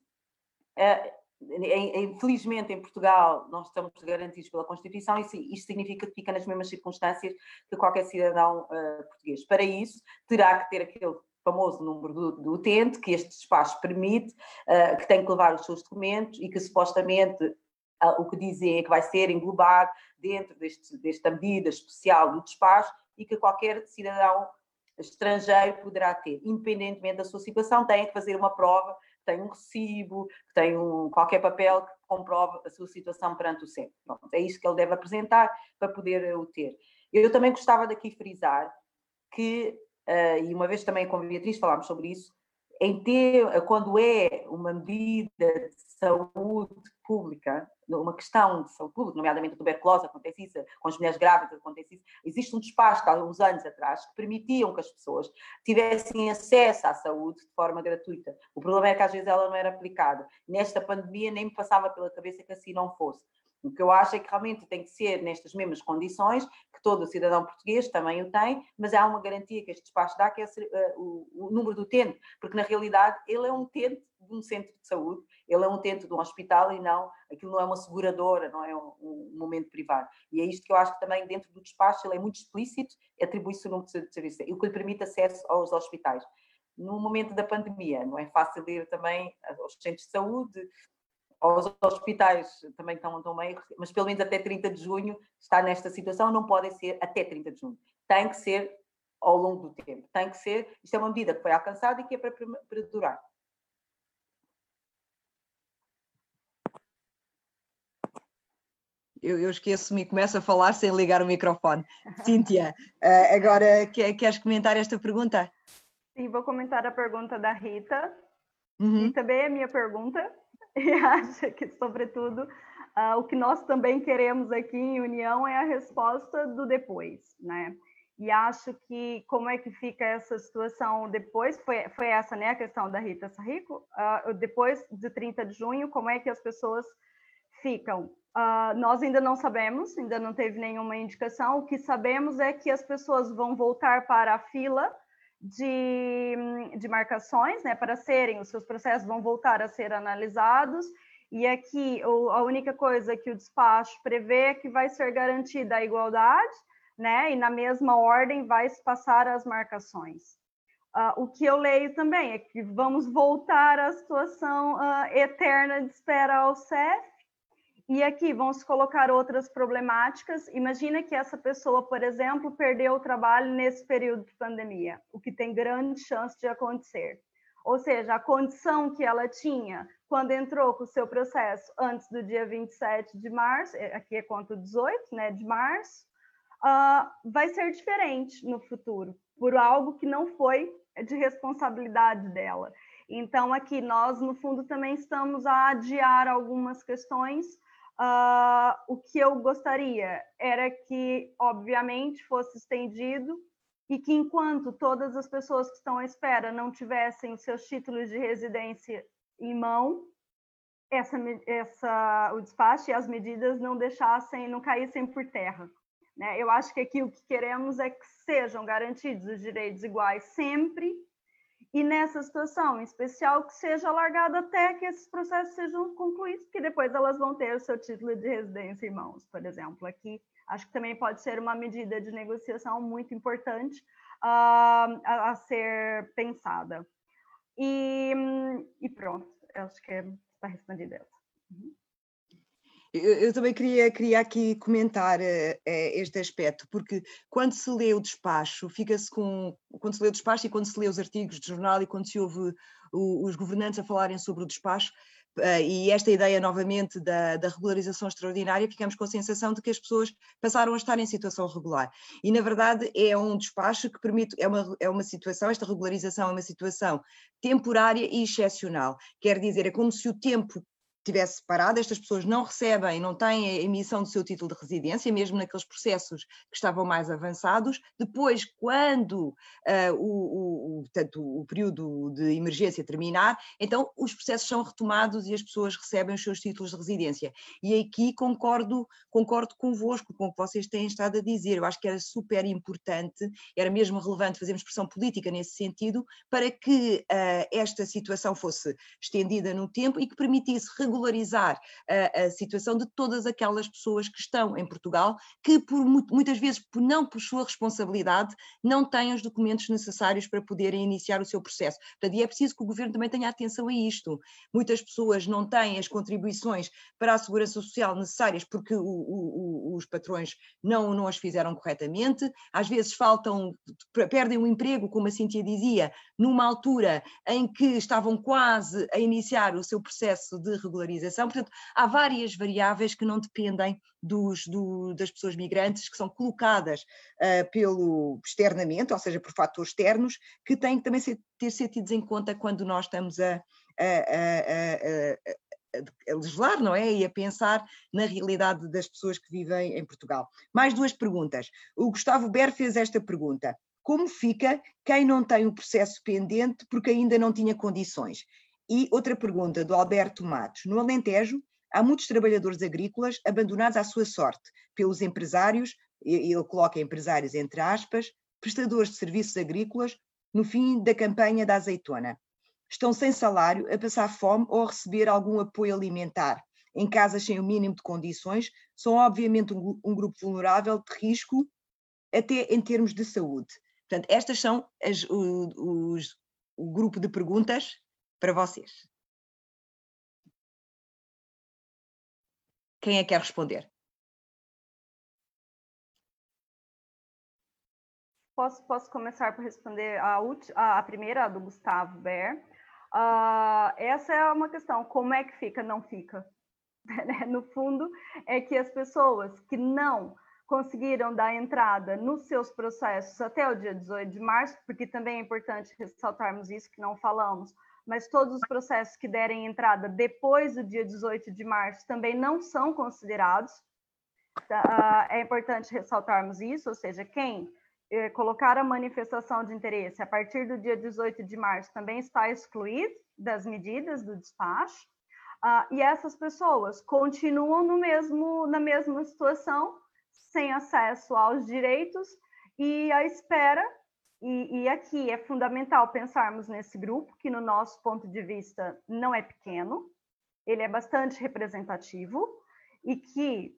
infelizmente em Portugal nós estamos garantidos pela Constituição e isto significa que fica nas mesmas circunstâncias que qualquer cidadão uh, português. Para isso, terá que ter aquele famoso número do, do, utente, que este despacho permite, uh, que tem que levar os seus documentos e que supostamente uh, o que dizem é que vai ser englobado dentro deste, desta medida especial do despacho e que qualquer cidadão estrangeiro poderá ter, independentemente da sua situação, tem que fazer uma prova, tem um recibo, tem um, qualquer papel que comprove a sua situação perante o CEP. Pronto, é isso que ele deve apresentar para poder o ter. Eu também gostava daqui frisar que e uma vez também com a Beatriz falámos sobre isso, em ter, quando é uma medida de saúde pública, uma questão de saúde pública, nomeadamente a tuberculose, acontece isso, com as mulheres grávidas acontece isso, Existe um despacho há uns anos atrás que permitiam que as pessoas tivessem acesso à saúde de forma gratuita. O problema é que às vezes ela não era aplicada. Nesta pandemia nem me passava pela cabeça que assim não fosse. O que eu acho é que realmente tem que ser nestas mesmas condições, que todo cidadão português também o tem, mas há uma garantia que este despacho dá, que é o, o número do utente, porque na realidade ele é um utente de um centro de saúde, ele é um utente de um hospital e não, aquilo não é uma seguradora, não é um, um momento privado. E é isto que eu acho que também dentro do despacho ele é muito explícito, atribui-se o número de serviços, e o que lhe permite acesso aos hospitais no momento da pandemia. Não é fácil ir também aos centros de saúde, aos hospitais também estão, estão meio, mas pelo menos até 30 de junho está nesta situação, não podem ser até 30 de junho. Tem que ser ao longo do tempo. Tem que ser, isto é uma medida que foi alcançada e que é para, para durar. Eu, eu esqueço-me e começo a falar sem ligar o microfone. Cíntia, uh, agora quer, queres comentar esta pergunta? Sim, vou comentar a pergunta da Rita. Uhum. E também a minha pergunta. e acha que, sobretudo, uh, o que nós também queremos aqui em União é a resposta do depois, né? E acho que como é que fica essa situação depois, foi, foi essa né, a questão da Rita Sarrico, uh, depois de 30 de junho, como é que as pessoas ficam? Uh, nós ainda não sabemos, ainda não teve nenhuma indicação, o que sabemos é que as pessoas vão voltar para a fila de, de marcações, né, para serem, os seus processos vão voltar a ser analisados, e aqui a única coisa que o despacho prevê é que vai ser garantida a igualdade, né, e na mesma ordem vai se passar as marcações. Uh, o que eu leio também é que vamos voltar à situação uh, eterna de espera ao CEF, e aqui vão se colocar outras problemáticas. Imagina que essa pessoa, por exemplo, perdeu o trabalho nesse período de pandemia, o que tem grande chance de acontecer. Ou seja, a condição que ela tinha quando entrou com o seu processo antes do dia 27 de março, é, aqui é conta 18 né, de março, uh, vai ser diferente no futuro, por algo que não foi de responsabilidade dela. Então, aqui nós, no fundo, também estamos a adiar algumas questões Uh, o que eu gostaria era que, obviamente, fosse estendido e que, enquanto todas as pessoas que estão à espera não tivessem seus títulos de residência em mão, essa, essa, o despacho e as medidas não deixassem, não caíssem por terra. Né? Eu acho que aqui o que queremos é que sejam garantidos os direitos iguais sempre e nessa situação em especial que seja alargado até que esses processos sejam concluídos, porque depois elas vão ter o seu título de residência em mãos, por exemplo. Aqui acho que também pode ser uma medida de negociação muito importante uh, a, a, ser pensada. E, e pronto, acho que está respondida essa. Uhum. Eu, também queria, queria aqui comentar uh, este aspecto, porque quando se lê o despacho, fica-se com. Quando se lê o despacho e quando se lê os artigos de jornal e quando se ouve o, os governantes a falarem sobre o despacho, uh, e esta ideia novamente da, da, regularização extraordinária, ficamos com a sensação de que as pessoas passaram a estar em situação regular. E, na verdade, é um despacho que permite, é uma, é uma situação, esta regularização é uma situação temporária e excepcional. Quer dizer, é como se o tempo tivesse parado, estas pessoas não recebem, não têm a emissão do seu título de residência, mesmo naqueles processos que estavam mais avançados. Depois, quando uh, o, o, portanto, o período de emergência terminar, então os processos são retomados e as pessoas recebem os seus títulos de residência. E aqui concordo, concordo convosco com o que vocês têm estado a dizer. Eu acho que era super importante, era mesmo relevante fazermos pressão política nesse sentido, para que uh, esta situação fosse estendida no tempo e que permitisse regular regularizar a, a, situação de todas aquelas pessoas que estão em Portugal, que por, muitas vezes, por não por sua responsabilidade, não têm os documentos necessários para poderem iniciar o seu processo. Portanto, e é preciso que o governo também tenha atenção a isto. Muitas pessoas não têm as contribuições para a segurança social necessárias porque o, o, os patrões não, não as fizeram corretamente, às vezes faltam, perdem o emprego, como a Cintia dizia, numa altura em que estavam quase a iniciar o seu processo de regularização regularização. Portanto, há várias variáveis que não dependem dos, do, das pessoas migrantes, que são colocadas uh, pelo externamente, ou seja, por fatores externos, que têm que também ser, ter sido tidos em conta quando nós estamos a, a, a, a, a legislar, não é? E a pensar na realidade das pessoas que vivem em Portugal. Mais duas perguntas. O Gustavo Ber fez esta pergunta. Como fica quem não tem o processo pendente porque ainda não tinha condições? E outra pergunta do Alberto Matos. No Alentejo, há muitos trabalhadores agrícolas abandonados à sua sorte pelos empresários, ele coloca empresários entre aspas, prestadores de serviços agrícolas, no fim da campanha da azeitona. Estão sem salário, a passar fome ou a receber algum apoio alimentar. Em casas sem o mínimo de condições, são obviamente um, um grupo vulnerável de risco, até em termos de saúde. Portanto, estas são as, os, o grupo de perguntas para vocês. Quem é que quer responder? Posso, posso começar por responder a, a, primeira, a do Gustavo Ber. Uh, essa é uma questão, como é que fica? Não fica. Né? no fundo, é que as pessoas que não conseguiram dar entrada nos seus processos até o dia 18 de março, porque também é importante ressaltarmos isso que não falamos, mas todos os processos que derem entrada depois do dia 18 de março também não são considerados. Tá? É importante ressaltarmos isso, ou seja, quem eh, colocar a manifestação de interesse a partir do dia 18 de março também está excluído das medidas do despacho. Uh, e essas pessoas continuam no mesmo, na mesma situação, sem acesso aos direitos e à espera. E, e aqui é fundamental pensarmos nesse grupo, que no nosso ponto de vista não é pequeno, ele é bastante representativo e que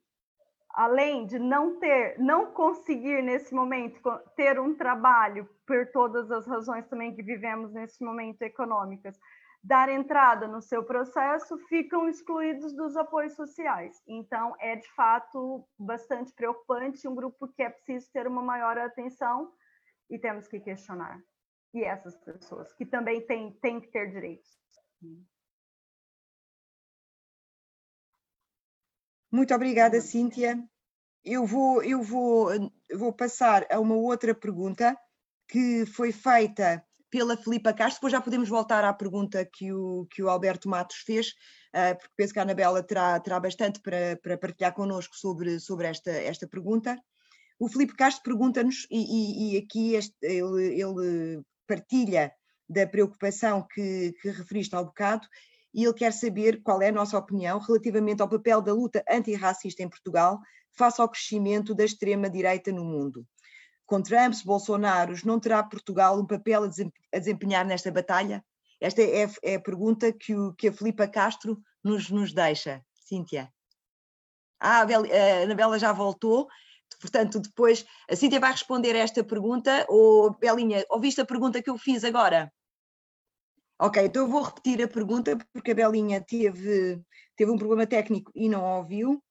além de não ter, não conseguir nesse momento ter um trabalho por todas as razões também que vivemos nesse momento econômicas, dar entrada no seu processo, ficam excluídos dos apoios sociais. Então, é de fato bastante preocupante, um grupo que é preciso ter uma maior atenção e temos que questionar. E essas pessoas, que também têm, têm que ter direitos. Muito obrigada, Cíntia. Eu vou, eu vou, vou passar a uma outra pergunta que foi feita pela Filipa Castro, depois já podemos voltar à pergunta que o, que o Alberto Matos fez, uh, porque penso que a Anabela terá, terá bastante para, para partilhar connosco sobre, sobre esta, esta pergunta. O Filipe Castro pergunta-nos, e, e, e, aqui este, ele, ele partilha da preocupação que, que referiste ao bocado, e ele quer saber qual é a nossa opinião relativamente ao papel da luta antirracista em Portugal face ao crescimento da extrema-direita no mundo. Com Trump, Bolsonaro, não terá Portugal um papel a desempenhar nesta batalha? Esta é, é a pergunta que, o, que a Filipa Castro nos, nos deixa. Cíntia. Ah, a Anabela já voltou, portanto, depois a Cíntia vai responder a esta pergunta, ou Belinha, ouviste a pergunta que eu fiz agora? Ok, então eu vou repetir a pergunta, porque a Belinha teve, teve um problema técnico e não ouviu.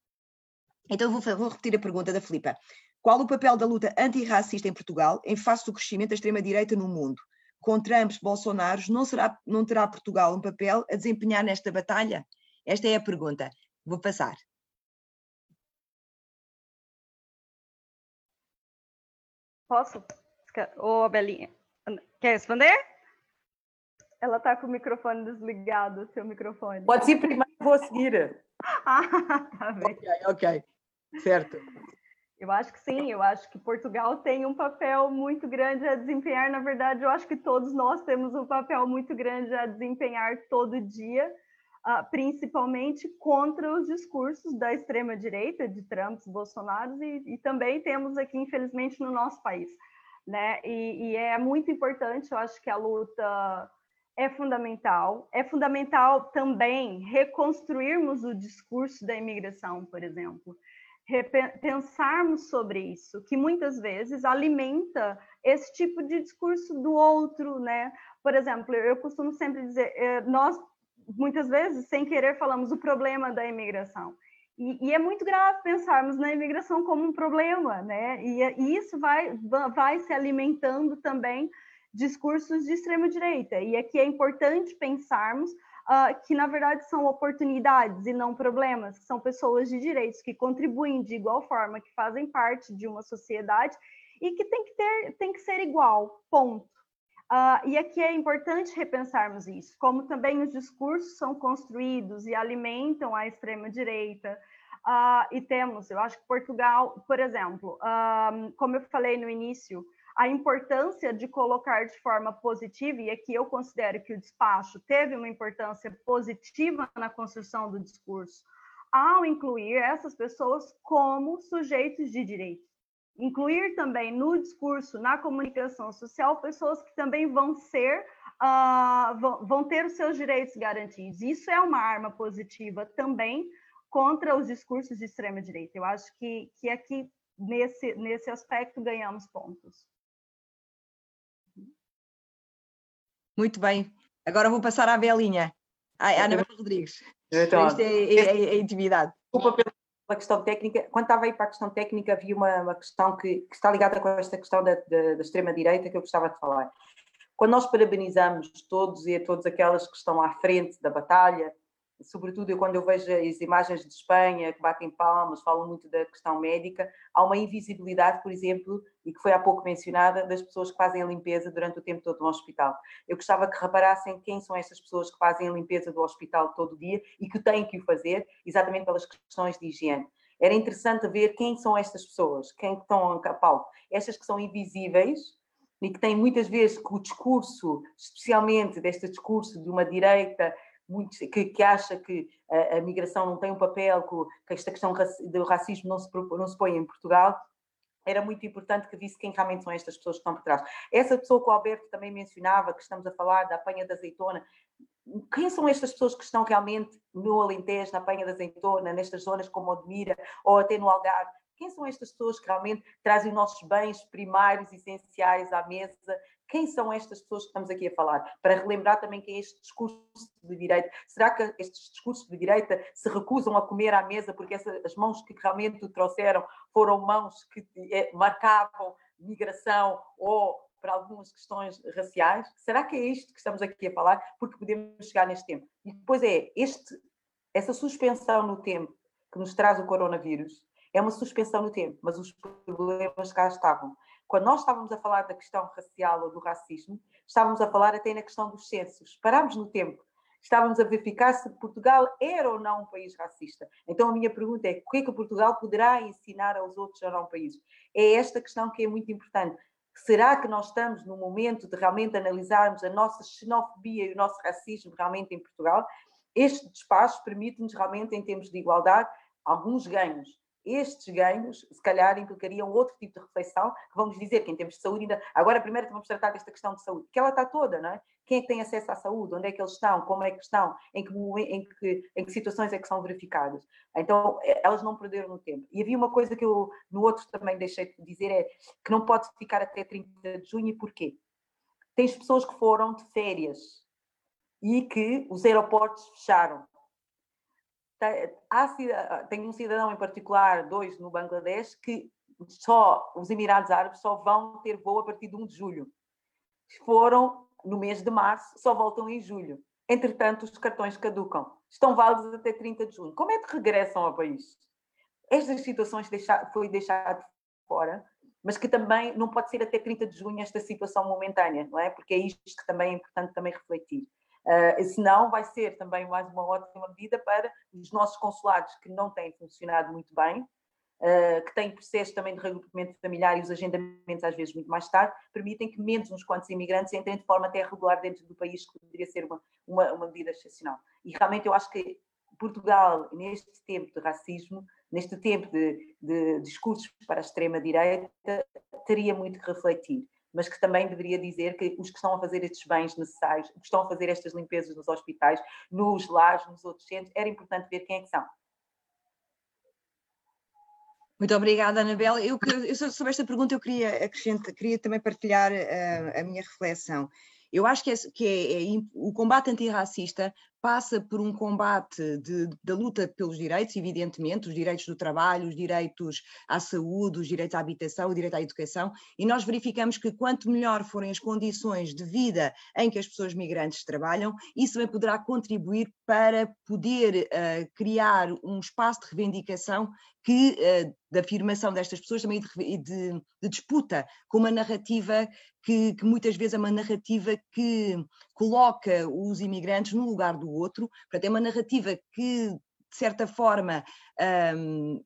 Então eu vou, vou repetir a pergunta da Filipa. Qual o papel da luta antirracista em Portugal em face do crescimento da extrema-direita no mundo? Com Trump, Bolsonaro, não, será, não terá Portugal um papel a desempenhar nesta batalha? Esta é a pergunta. Vou passar. Posso? Ô, oh, Belinha, quer responder? Ela está com o microfone desligado, seu microfone. Pode ir primeiro, vou seguir. ah, tá bem. Ok, ok. Certo. Eu acho que sim, eu acho que Portugal tem um papel muito grande a desempenhar. Na verdade, eu acho que todos nós temos um papel muito grande a desempenhar todo dia, principalmente contra os discursos da extrema-direita, de Trump, Bolsonaro, e, e, também temos aqui, infelizmente, no nosso país. Né? E, e é muito importante, eu acho que a luta é fundamental. É fundamental também reconstruirmos o discurso da imigração, por exemplo pensarmos sobre isso, que muitas vezes alimenta esse tipo de discurso do outro, né? Por exemplo, eu costumo sempre dizer, eh, nós muitas vezes, sem querer, falamos o problema da imigração. E, e, é muito grave pensarmos na imigração como um problema, né? E, e isso vai, vai se alimentando também discursos de extrema direita. E aqui é importante pensarmos uh, que na verdade são oportunidades e não problemas, são pessoas de direitos que contribuem de igual forma, que fazem parte de uma sociedade e que tem que ter, tem que ser igual, ponto. Uh, e aqui é importante repensarmos isso, como também os discursos são construídos e alimentam a extrema-direita. Uh, e temos, eu acho que Portugal, por exemplo, uh, como eu falei no início, a importância de colocar de forma positiva, e aqui eu considero que o despacho teve uma importância positiva na construção do discurso, ao incluir essas pessoas como sujeitos de direito incluir também no discurso, na comunicação social, pessoas que também vão ser, uh, vão, vão ter os seus direitos garantidos. Isso é uma arma positiva também contra os discursos de extrema direita. Eu acho que, que aqui nesse, nesse aspecto ganhamos pontos. Muito bem. Agora vou passar à Belinha, à Ana Rodrigues. Então, Isto é, é, é, é intimidade. Desculpa pelo pela questão técnica, quando estava aí para a questão técnica, havia uma, uma questão que, que, está ligada com esta questão da, da, da extrema-direita que eu gostava de falar. Quando nós parabenizamos todos e a todas aquelas que estão à frente da batalha, sobretudo eu, quando eu vejo as imagens de Espanha que batem palmas, falam muito da questão médica, há uma invisibilidade, por exemplo, e que foi há pouco mencionada, das pessoas que fazem a limpeza durante o tempo todo no hospital. Eu gostava que reparassem quem são essas pessoas que fazem a limpeza do hospital todo dia e que têm que o fazer, exatamente pelas questões de higiene. Era interessante ver quem são estas pessoas, quem estão a palco. Estas que são invisíveis, e que têm muitas vezes que o discurso, especialmente deste discurso de uma direita que, que, acha que a, a, migração não tem um papel, que, esta questão do racismo não se, não se põe em Portugal, era muito importante que visse quem realmente são estas pessoas que estão por trás. Essa pessoa que o Alberto também mencionava, que estamos a falar da apanha da azeitona, quem são estas pessoas que estão realmente no Alentejo, na apanha da azeitona, nestas zonas como Odmira ou até no Algarve? Quem são estas pessoas que realmente trazem os nossos bens primários, essenciais à mesa, quem são estas pessoas que estamos aqui a falar? Para relembrar também quem é este discurso de direita. Será que estes discursos de direita se recusam a comer à mesa porque essa, as mãos que realmente o trouxeram foram mãos que é, marcavam migração ou para algumas questões raciais? Será que é isto que estamos aqui a falar? Porque podemos chegar neste tempo. E depois é este, essa suspensão no tempo que nos traz o coronavírus, é uma suspensão no tempo, mas os problemas cá estavam. Quando nós estávamos a falar da questão racial ou do racismo, estávamos a falar até na questão dos censos. Parámos no tempo. Estávamos a verificar se Portugal era ou não um país racista. Então a minha pergunta é: o que é que Portugal poderá ensinar aos outros a não países? É esta questão que é muito importante. Será que nós estamos no momento de realmente analisarmos a nossa xenofobia e o nosso racismo realmente em Portugal? Este despacho permite-nos realmente, em termos de igualdade, alguns ganhos estes ganhos, se calhar, implicariam outro tipo de reflexão, que vamos dizer que em termos de saúde ainda... Agora, primeiro vamos tratar desta questão de saúde, que ela está toda, não é? Quem é que tem acesso à saúde? Onde é que eles estão? Como é que estão? Em que, em que, em que situações é que são verificadas? Então, é, elas não perderam o tempo. E havia uma coisa que eu, no outro também deixei de dizer, é que não pode ficar até 30 de junho, e porquê? Tens pessoas que foram de férias e que os aeroportos fecharam há, tem um cidadão em particular, dois no Bangladesh, que só os Emirados Árabes só vão ter voo a partir de 1 de julho. Foram no mês de março, só voltam em julho. Entretanto, os cartões caducam. Estão válidos até 30 de junho. Como é que regressam ao país? Estas situações deixar, foi deixado fora, mas que também não pode ser até 30 de junho esta situação momentânea, não é? Porque é isto que também é importante também refletir. Uh, senão vai ser também mais uma ótima medida para os nossos consulados que não têm funcionado muito bem, uh, que têm processos também de regrupamento familiar e os agendamentos às vezes muito mais tarde, permitem que menos uns quantos imigrantes entrem de forma até regular dentro do país, que poderia ser uma, uma, uma medida excepcional. E realmente eu acho que Portugal, neste tempo de racismo, neste tempo de, de discursos para a extrema-direita, teria muito que refletir mas que também deveria dizer que os que estão a fazer estes bens necessários, que estão a fazer estas limpezas nos hospitais, nos lares, nos outros centros, era importante ver quem é que são. Muito obrigada, Anabela. Eu, eu, sobre esta pergunta eu queria acrescentar, queria também partilhar uh, a minha reflexão. Eu acho que, é, que é, é, o combate antirracista passa por um combate de, da luta pelos direitos, evidentemente, os direitos do trabalho, os direitos à saúde, os direitos à habitação, o direito à educação, e nós verificamos que quanto melhor forem as condições de vida em que as pessoas migrantes trabalham, isso também poderá contribuir para poder uh, criar um espaço de reivindicação que, uh, da afirmação destas pessoas, também de, de, de disputa com uma narrativa que, que, muitas vezes é uma narrativa que coloca os imigrantes no lugar do outro, portanto, é uma narrativa que, de certa forma, um,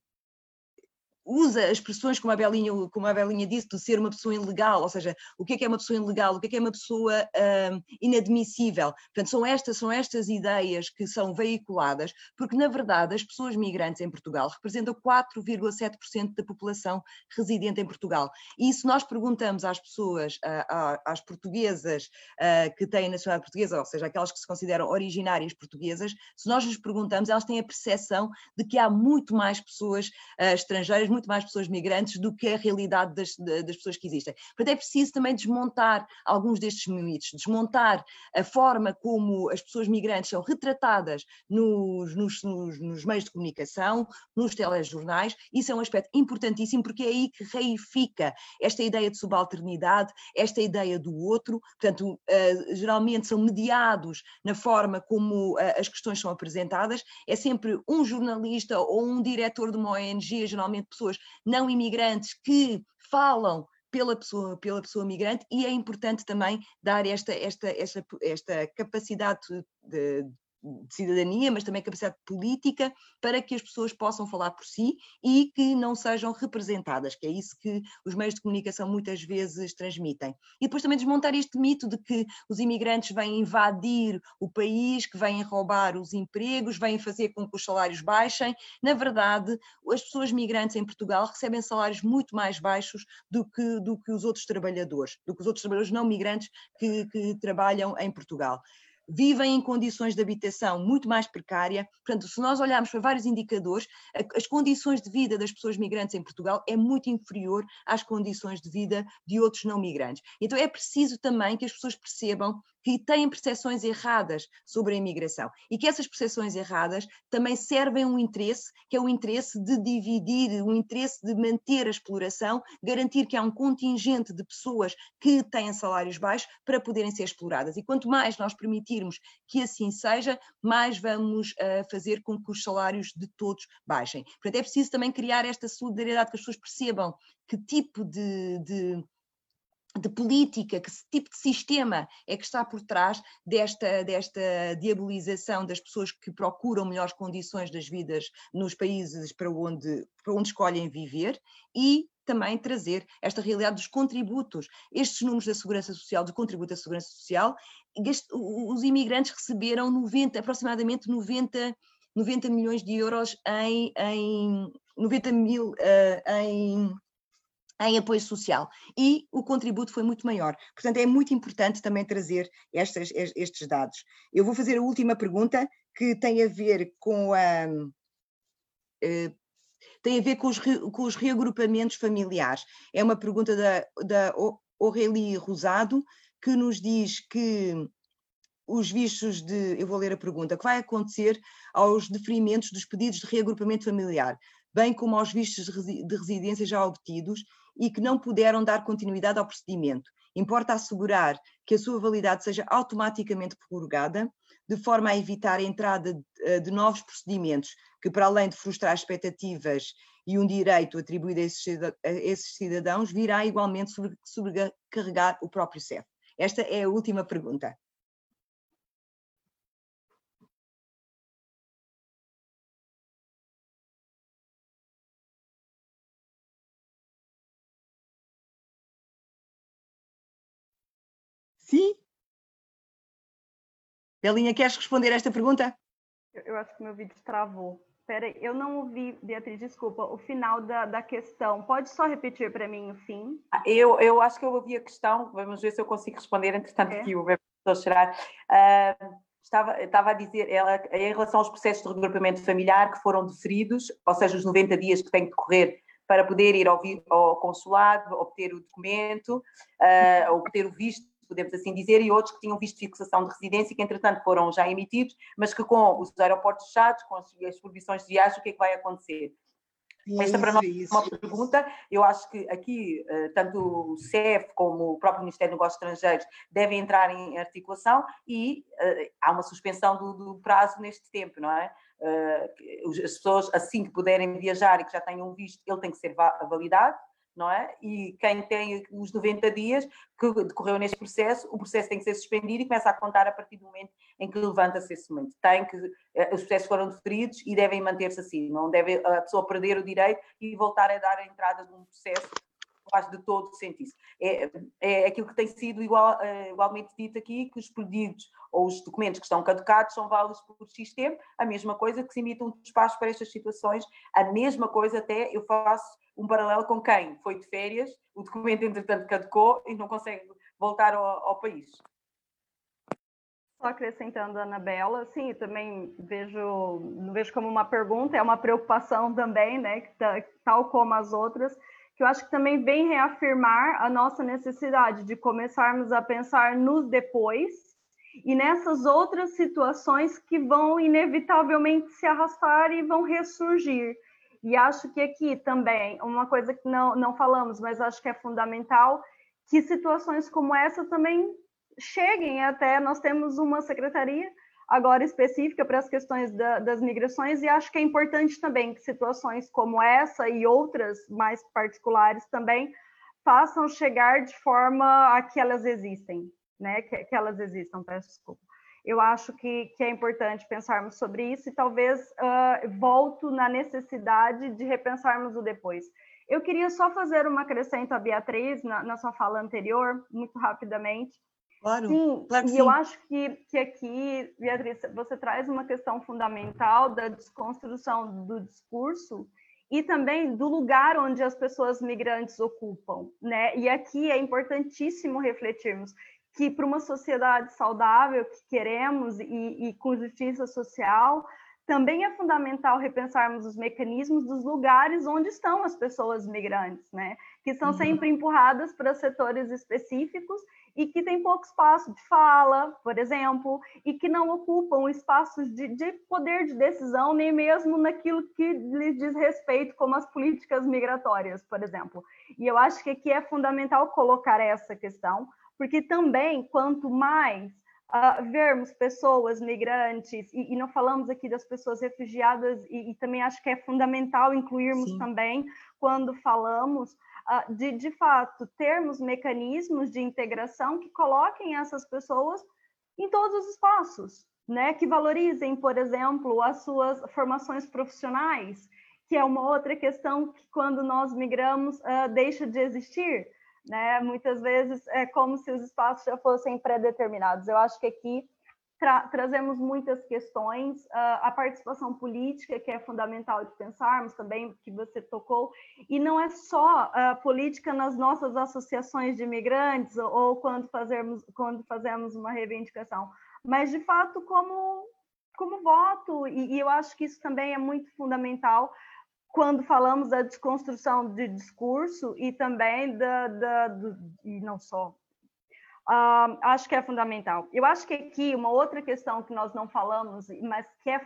usa expressões como a Belinha, como a Belinha disse, de ser uma pessoa ilegal, ou seja, o que é que é uma pessoa ilegal, o que é que é uma pessoa um, inadmissível. Portanto, são estas, são estas ideias que são veiculadas, porque na verdade as pessoas migrantes em Portugal representam 4,7% da população residente em Portugal. E se nós perguntamos às pessoas, às portuguesas que têm nacionalidade portuguesa, ou seja, aquelas que se consideram originárias portuguesas, se nós lhes perguntamos, elas têm a percepção de que há muito mais pessoas estrangeiras, muito mais pessoas migrantes do que a realidade das, das pessoas que existem. Portanto, é preciso também desmontar alguns destes mitos, desmontar a forma como as pessoas migrantes são retratadas nos, nos, nos, nos meios de comunicação, nos telejornais. Isso é um aspecto importantíssimo porque é aí que reifica esta ideia de subalternidade, esta ideia do outro. Portanto, uh, geralmente são mediados na forma como uh, as questões são apresentadas. É sempre um jornalista ou um diretor de uma ONG, geralmente pessoas não imigrantes que falam pela pessoa, pela pessoa migrante e é importante também dar esta, esta, esta, esta capacidade de, de cidadania, mas também capacidade política para que as pessoas possam falar por si e que não sejam representadas, que é isso que os meios de comunicação muitas vezes transmitem. E depois também desmontar este mito de que os imigrantes vêm invadir o país, que vêm roubar os empregos, vêm fazer com que os salários baixem. Na verdade, as pessoas migrantes em Portugal recebem salários muito mais baixos do que, do que os outros trabalhadores, do que os outros trabalhadores não migrantes que, que trabalham em Portugal vivem em condições de habitação muito mais precária. Portanto, se nós olharmos para vários indicadores, as condições de vida das pessoas migrantes em Portugal é muito inferior às condições de vida de outros não migrantes. Então é preciso também que as pessoas percebam que têm percepções erradas sobre a imigração e que essas percepções erradas também servem um interesse, que é o interesse de dividir, o interesse de manter a exploração, garantir que há um contingente de pessoas que têm salários baixos para poderem ser exploradas. E quanto mais nós permitirmos que assim seja, mais vamos uh, fazer com que os salários de todos baixem. Portanto, é preciso também criar esta solidariedade, que as pessoas percebam que tipo de, de de política, que tipo de sistema é que está por trás desta, desta diabolização das pessoas que procuram melhores condições das vidas nos países para onde, para onde escolhem viver e também trazer esta realidade dos contributos, estes números da Segurança Social, do contributo da Segurança Social, os imigrantes receberam 90, aproximadamente 90, 90 milhões de euros em, em 90 mil uh, em em apoio social e o contributo foi muito maior. Portanto, é muito importante também trazer estas, estes dados. Eu vou fazer a última pergunta que tem a ver com a. Uh, tem a ver com os, com os, reagrupamentos familiares. É uma pergunta da, da Aurélie Rosado, que nos diz que os vistos de. Eu vou ler a pergunta. que vai acontecer aos deferimentos dos pedidos de reagrupamento familiar, bem como aos vistos de residência já obtidos e que não puderam dar continuidade ao procedimento. Importa assegurar que a sua validade seja automaticamente prorrogada, de forma a evitar a entrada de, eh, novos procedimentos que, para além de frustrar expectativas e um direito atribuído a esses cidadãos, virá igualmente sobrecarregar o próprio CEF. Esta é a última pergunta. Sim? Belinha, queres responder a esta pergunta? Eu, eu acho que meu vídeo travou. Espera eu não ouvi, Beatriz, desculpa, o final da, da questão. Pode só repetir para mim o fim? Ah, eu, eu acho que eu ouvi a questão, vamos ver se eu consigo responder, entretanto, é. que o a chorar. Uh, estava, estava a dizer, ela, em relação aos processos de regrupamento familiar que foram deferidos, ou seja, os 90 dias que têm que decorrer para poder ir ao, ao consulado, obter o documento, uh, obter o visto podemos assim dizer, e outros que tinham visto fixação de residência, que entretanto foram já emitidos, mas que com os aeroportos fechados, com as, as proibições de viagem, o que é que vai acontecer? É Esta para nós é uma pergunta. Eu acho que aqui, eh, tanto o CEF como o próprio Ministério dos Negócios Estrangeiros devem entrar em articulação e uh, há uma suspensão do, do, prazo neste tempo, não é? Uh, as pessoas, assim que puderem viajar e que já tenham visto, ele tem que ser validado não é? E quem tem os 90 dias que decorreu neste processo, o processo tem que ser suspendido e começa a contar a partir do momento em que levanta-se esse momento. Tem que, eh, os processos foram deferidos e devem manter-se assim, não deve a pessoa perder o direito e voltar a dar a entrada de um processo faz de todo sentido. É, é aquilo que tem sido igual, eh, igualmente dito aqui, que os pedidos ou os documentos que estão caducados são válidos por tempo, a mesma coisa que se emite um despacho para estas situações, a mesma coisa até eu faço um paralelo com quem foi de férias, o documento entretanto caducou e não consegue voltar ao, ao país. Só acrescentando, Anabela, sim, também vejo, vejo como uma pergunta, é uma preocupação também, né, tá, tal como as outras, que eu acho que também vem reafirmar a nossa necessidade de começarmos a pensar nos depois e nessas outras situações que vão inevitavelmente se arrastar e vão ressurgir. E acho que aqui também, uma coisa que não, não falamos, mas acho que é fundamental, que situações como essa também cheguem até. Nós temos uma secretaria agora específica para as questões da, das migrações, e acho que é importante também que situações como essa e outras mais particulares também façam chegar de forma a que elas existem, né? Que, que elas existam, peço desculpa. Eu acho que, que, é importante pensarmos sobre isso e talvez uh, volto na necessidade de repensarmos o depois. Eu queria só fazer uma acrescento a Beatriz na, na sua fala anterior, muito rapidamente, Claro, sim, claro e sim. eu acho que, que aqui, Beatriz, você traz uma questão fundamental da desconstrução do discurso e também do lugar onde as pessoas migrantes ocupam, né? E aqui é importantíssimo refletirmos que para uma sociedade saudável que queremos e, e com justiça social, também é fundamental repensarmos os mecanismos dos lugares onde estão as pessoas migrantes, né? Que são uhum. sempre empurradas para setores específicos e que têm pouco espaço de fala, por exemplo, e que não ocupam espaços de, de poder de decisão, nem mesmo naquilo que lhes diz respeito, como as políticas migratórias, por exemplo. E eu acho que aqui é fundamental colocar essa questão, porque também, quanto mais uh, vermos pessoas migrantes, e, e, não falamos aqui das pessoas refugiadas, e, e também acho que é fundamental incluirmos Sim. também, quando falamos, de, de fato, termos mecanismos de integração que coloquem essas pessoas em todos os espaços, né? que valorizem, por exemplo, as suas formações profissionais, que é uma outra questão que, quando nós migramos, uh, deixa de existir né? Muitas vezes é como se os espaços já fossem pré-determinados. Eu acho que aqui tra trazemos muitas questões, uh, a participação política, que é fundamental de pensarmos também, que você tocou, e não é só uh, política nas nossas associações de imigrantes ou, quando, fazemos, quando fazemos uma reivindicação, mas de fato como, como voto, e, e eu acho que isso também é muito fundamental quando falamos da desconstrução de discurso e também da, da do, e não só. Uh, acho que é fundamental. Eu acho que aqui uma outra questão que nós não falamos, mas que é,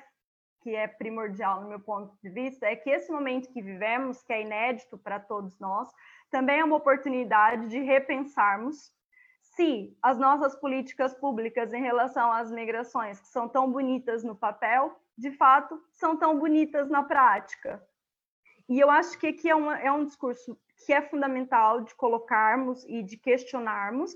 que é primordial no meu ponto de vista, é que esse momento que vivemos, que é inédito para todos nós, também é uma oportunidade de repensarmos se as nossas políticas públicas em relação às migrações, que são tão bonitas no papel, de fato, são tão bonitas na prática. E eu acho que aqui é, uma, é um discurso que é fundamental de colocarmos e de questionarmos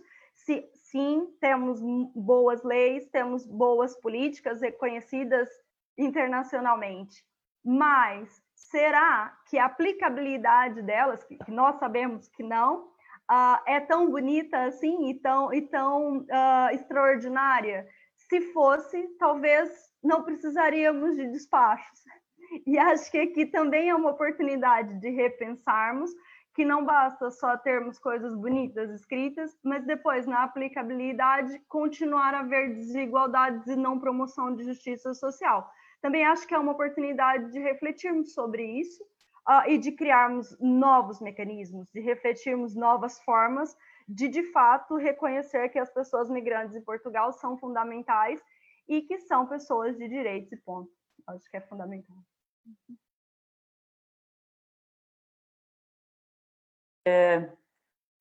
sim temos boas leis, temos boas políticas reconhecidas internacionalmente, mas será que a aplicabilidade delas, que, nós sabemos que não, uh, é tão bonita assim e tão, e tão uh, extraordinária? Se fosse, talvez não precisaríamos de despachos. E acho que aqui também é uma oportunidade de repensarmos que não basta só termos coisas bonitas escritas, mas depois, na aplicabilidade, continuar a haver desigualdades e não promoção de justiça social. Também acho que é uma oportunidade de refletirmos sobre isso, uh, e de criarmos novos mecanismos, de refletirmos novas formas de, de fato, reconhecer que as pessoas migrantes em Portugal são fundamentais e que são pessoas de direitos e ponto. Acho que é fundamental.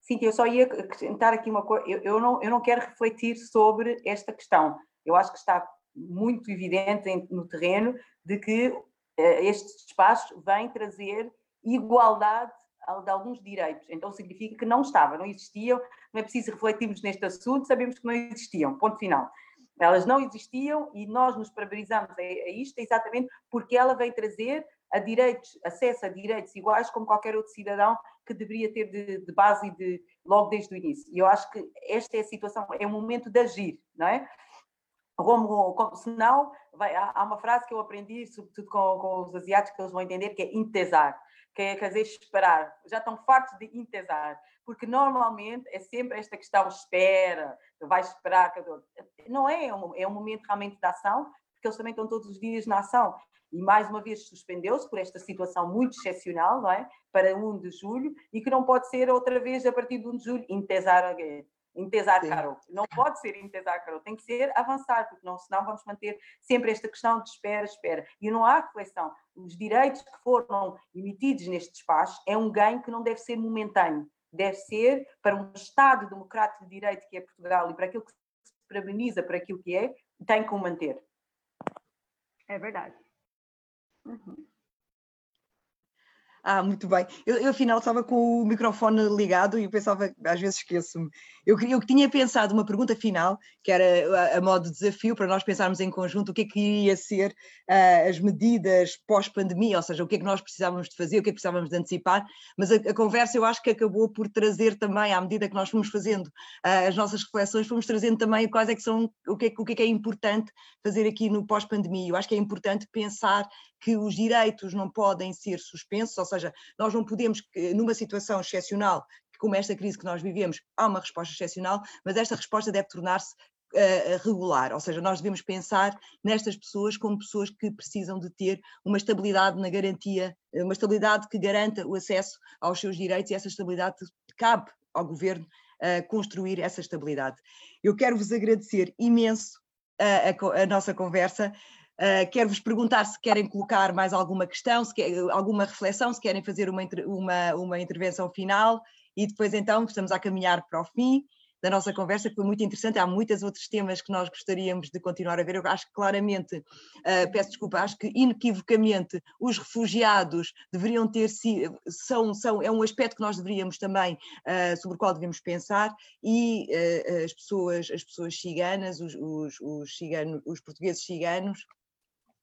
Sim, eu só ia acrescentar aqui uma coisa. Eu, eu, não, eu não quero refletir sobre esta questão. Eu acho que está muito evidente no terreno de que eh, este espaço vem trazer igualdade de alguns direitos. Então significa que não estava, não existiam, não é preciso refletirmos neste assunto, sabemos que não existiam, ponto final. Elas não existiam e nós nos parabenizamos a, a isto exatamente porque ela vem trazer a direitos, acesso a direitos iguais como qualquer outro cidadão que deveria ter de, de base de, logo desde o início. E eu acho que esta é a situação, é o momento de agir, não é? Como, como, senão, há, uma frase que eu aprendi, sobretudo com, com, os asiáticos, que eles vão entender, que é intesar, que é quer dizer esperar. Já estão fartos de intesar, porque normalmente é sempre esta questão, espera, vai esperar. Não é, é um, é um momento realmente de ação, porque eles também estão todos os dias na ação e mais uma vez suspendeu-se por esta situação muito excepcional, não é? Para 1 de julho, e que não pode ser outra vez a partir de 1 de julho, intesar Intesar caro. Não pode ser intesar caro, tem que ser avançar, porque não, senão vamos manter sempre esta questão de espera, espera. E não há reflexão. Os direitos que foram emitidos neste espaço é um ganho que não deve ser momentâneo, deve ser para um Estado democrático de direito que é Portugal e para aquilo que se parabeniza para aquilo que é, tem que o manter. É verdade. Uhum. Ah, muito bem. Eu, eu, afinal estava com o microfone ligado e pensava, às vezes esqueço-me. Eu, eu tinha pensado uma pergunta final, que era a, a modo de desafio, para nós pensarmos em conjunto o que é que iria ser uh, as medidas pós-pandemia, ou seja, o que é que nós precisávamos de fazer, o que é que precisávamos de antecipar, mas a, a conversa eu acho que acabou por trazer também, à medida que nós fomos fazendo uh, as nossas reflexões, fomos trazendo também quais é que são, o que é, o que, é, que é importante fazer aqui no pós-pandemia. Eu acho que é importante pensar que os direitos não podem ser suspensos, ou seja, nós não podemos, numa situação excepcional, como esta crise que nós vivemos, há uma resposta excepcional, mas esta resposta deve tornar-se uh, regular, ou seja, nós devemos pensar nestas pessoas como pessoas que precisam de ter uma estabilidade na garantia, uma estabilidade que garanta o acesso aos seus direitos e essa estabilidade cabe ao governo construir essa estabilidade. Eu quero vos agradecer imenso a, a, a nossa conversa. Uh, Quero-vos perguntar se querem colocar mais alguma questão, se quer, alguma reflexão, se querem fazer uma, uma, uma intervenção final e depois então estamos a caminhar para o fim da nossa conversa, que foi muito interessante. Há muitos outros temas que nós gostaríamos de continuar a ver. Eu acho que claramente, uh, peço desculpa, acho que inequivocamente os refugiados deveriam ter sido, são, são, é um aspecto que nós deveríamos também, uh, sobre o qual devemos pensar, e uh, as pessoas, as pessoas ciganas, os, os, os, cigano, os portugueses ciganos,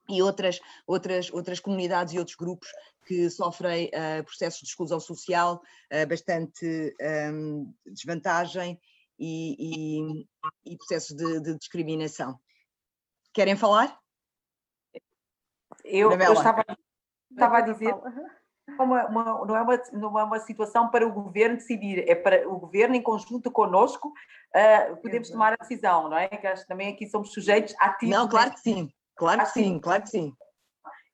e outras, outras, outras comunidades e outros grupos que sofrem uh, processos de exclusão social, uh, bastante um, desvantagem e, e, e processos de, de, discriminação. Querem falar? Eu, eu estava, estava a dizer. Uma, uma, não, é uma, não é uma situação para o governo decidir, é para o governo, em conjunto conosco, uh, podemos tomar a decisão, não é? Que acho que também aqui somos sujeitos ativos. Não, claro que sim, Claro que sim, claro que sim.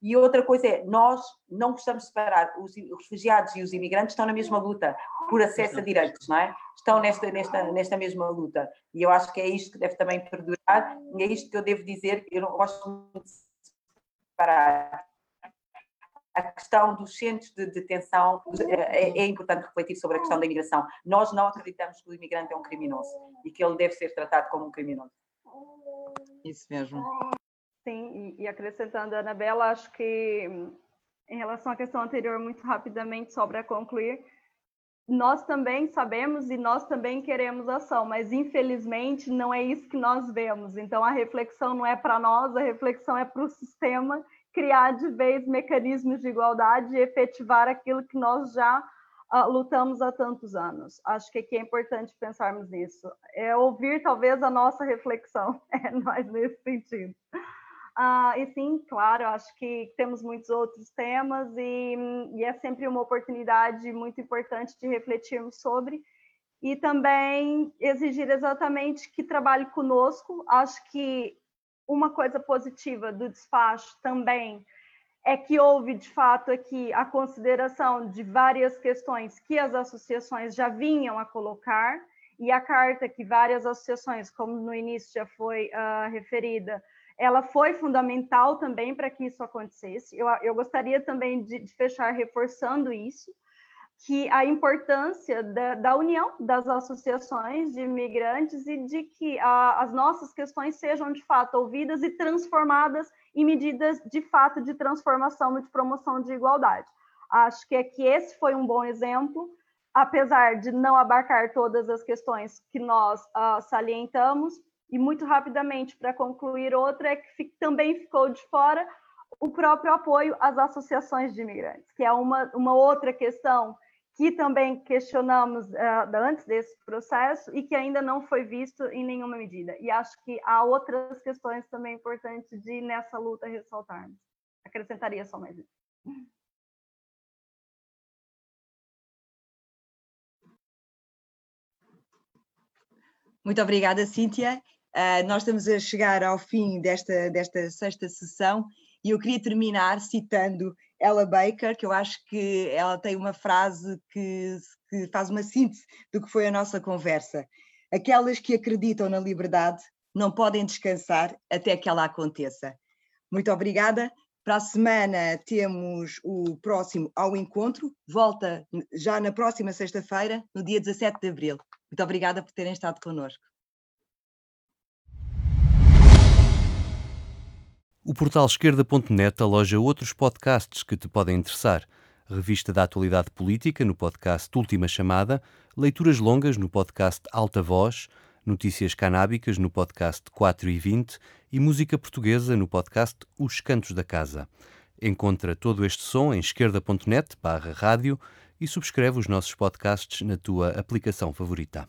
E outra coisa é, nós não gostamos de separar, os, refugiados e os imigrantes estão na mesma luta por acesso a direitos, não é? Estão nesta, nesta, nesta mesma luta. E eu acho que é isto que deve também perdurar, e é isto que eu devo dizer, eu não gosto muito de separar. A questão dos centros de detenção é, é importante refletir sobre a questão da imigração. Nós não acreditamos que o imigrante é um criminoso e que ele deve ser tratado como um criminoso. Isso mesmo. Sim, e, acrescentando Anabela, acho que em relação à questão anterior, muito rapidamente, só para concluir, nós também sabemos e nós também queremos ação, mas infelizmente não é isso que nós vemos. Então a reflexão não é para nós, a reflexão é para o sistema criar de vez mecanismos de igualdade e efetivar aquilo que nós já uh, lutamos há tantos anos. Acho que aqui é importante pensarmos nisso. É ouvir talvez a nossa reflexão, é nós nesse sentido. Uh, e sim, claro, acho que temos muitos outros temas e, e, é sempre uma oportunidade muito importante de refletirmos sobre e também exigir exatamente que trabalhe conosco. Acho que uma coisa positiva do despacho também é que houve, de fato, aqui a consideração de várias questões que as associações já vinham a colocar, e a carta que várias associações, como no início já foi uh, referida, ela foi fundamental também para que isso acontecesse. Eu, eu gostaria também de, de, fechar reforçando isso, que a importância da, da união das associações de imigrantes e de que a, as nossas questões sejam de fato ouvidas e transformadas em medidas de fato de transformação e de promoção de igualdade. Acho que é que esse foi um bom exemplo, apesar de não abarcar todas as questões que nós uh, salientamos, e muito rapidamente, para concluir, outra é que também ficou de fora o próprio apoio às associações de imigrantes, que é uma, uma outra questão que também questionamos uh, antes desse processo e que ainda não foi visto em nenhuma medida. E acho que há outras questões também importantes de nessa luta ressaltarmos. Acrescentaria só mais isso. Muito obrigada, Cíntia. Uh, nós estamos a chegar ao fim desta, desta sexta sessão e eu queria terminar citando Ella Baker, que eu acho que ela tem uma frase que, que faz uma síntese do que foi a nossa conversa. Aquelas que acreditam na liberdade não podem descansar até que ela aconteça. Muito obrigada. Para a semana temos o próximo ao encontro, volta já na próxima sexta-feira, no dia 17 de abril. Muito obrigada por terem estado connosco. O portal esquerda.net aloja outros podcasts que te podem interessar. Revista da atualidade política no podcast Última Chamada, leituras longas no podcast Alta Voz, notícias canábicas no podcast 4 e 20 e música portuguesa no podcast Os Cantos da Casa. Encontra todo este som em esquerda.net barra rádio e subscreve os nossos podcasts na tua aplicação favorita.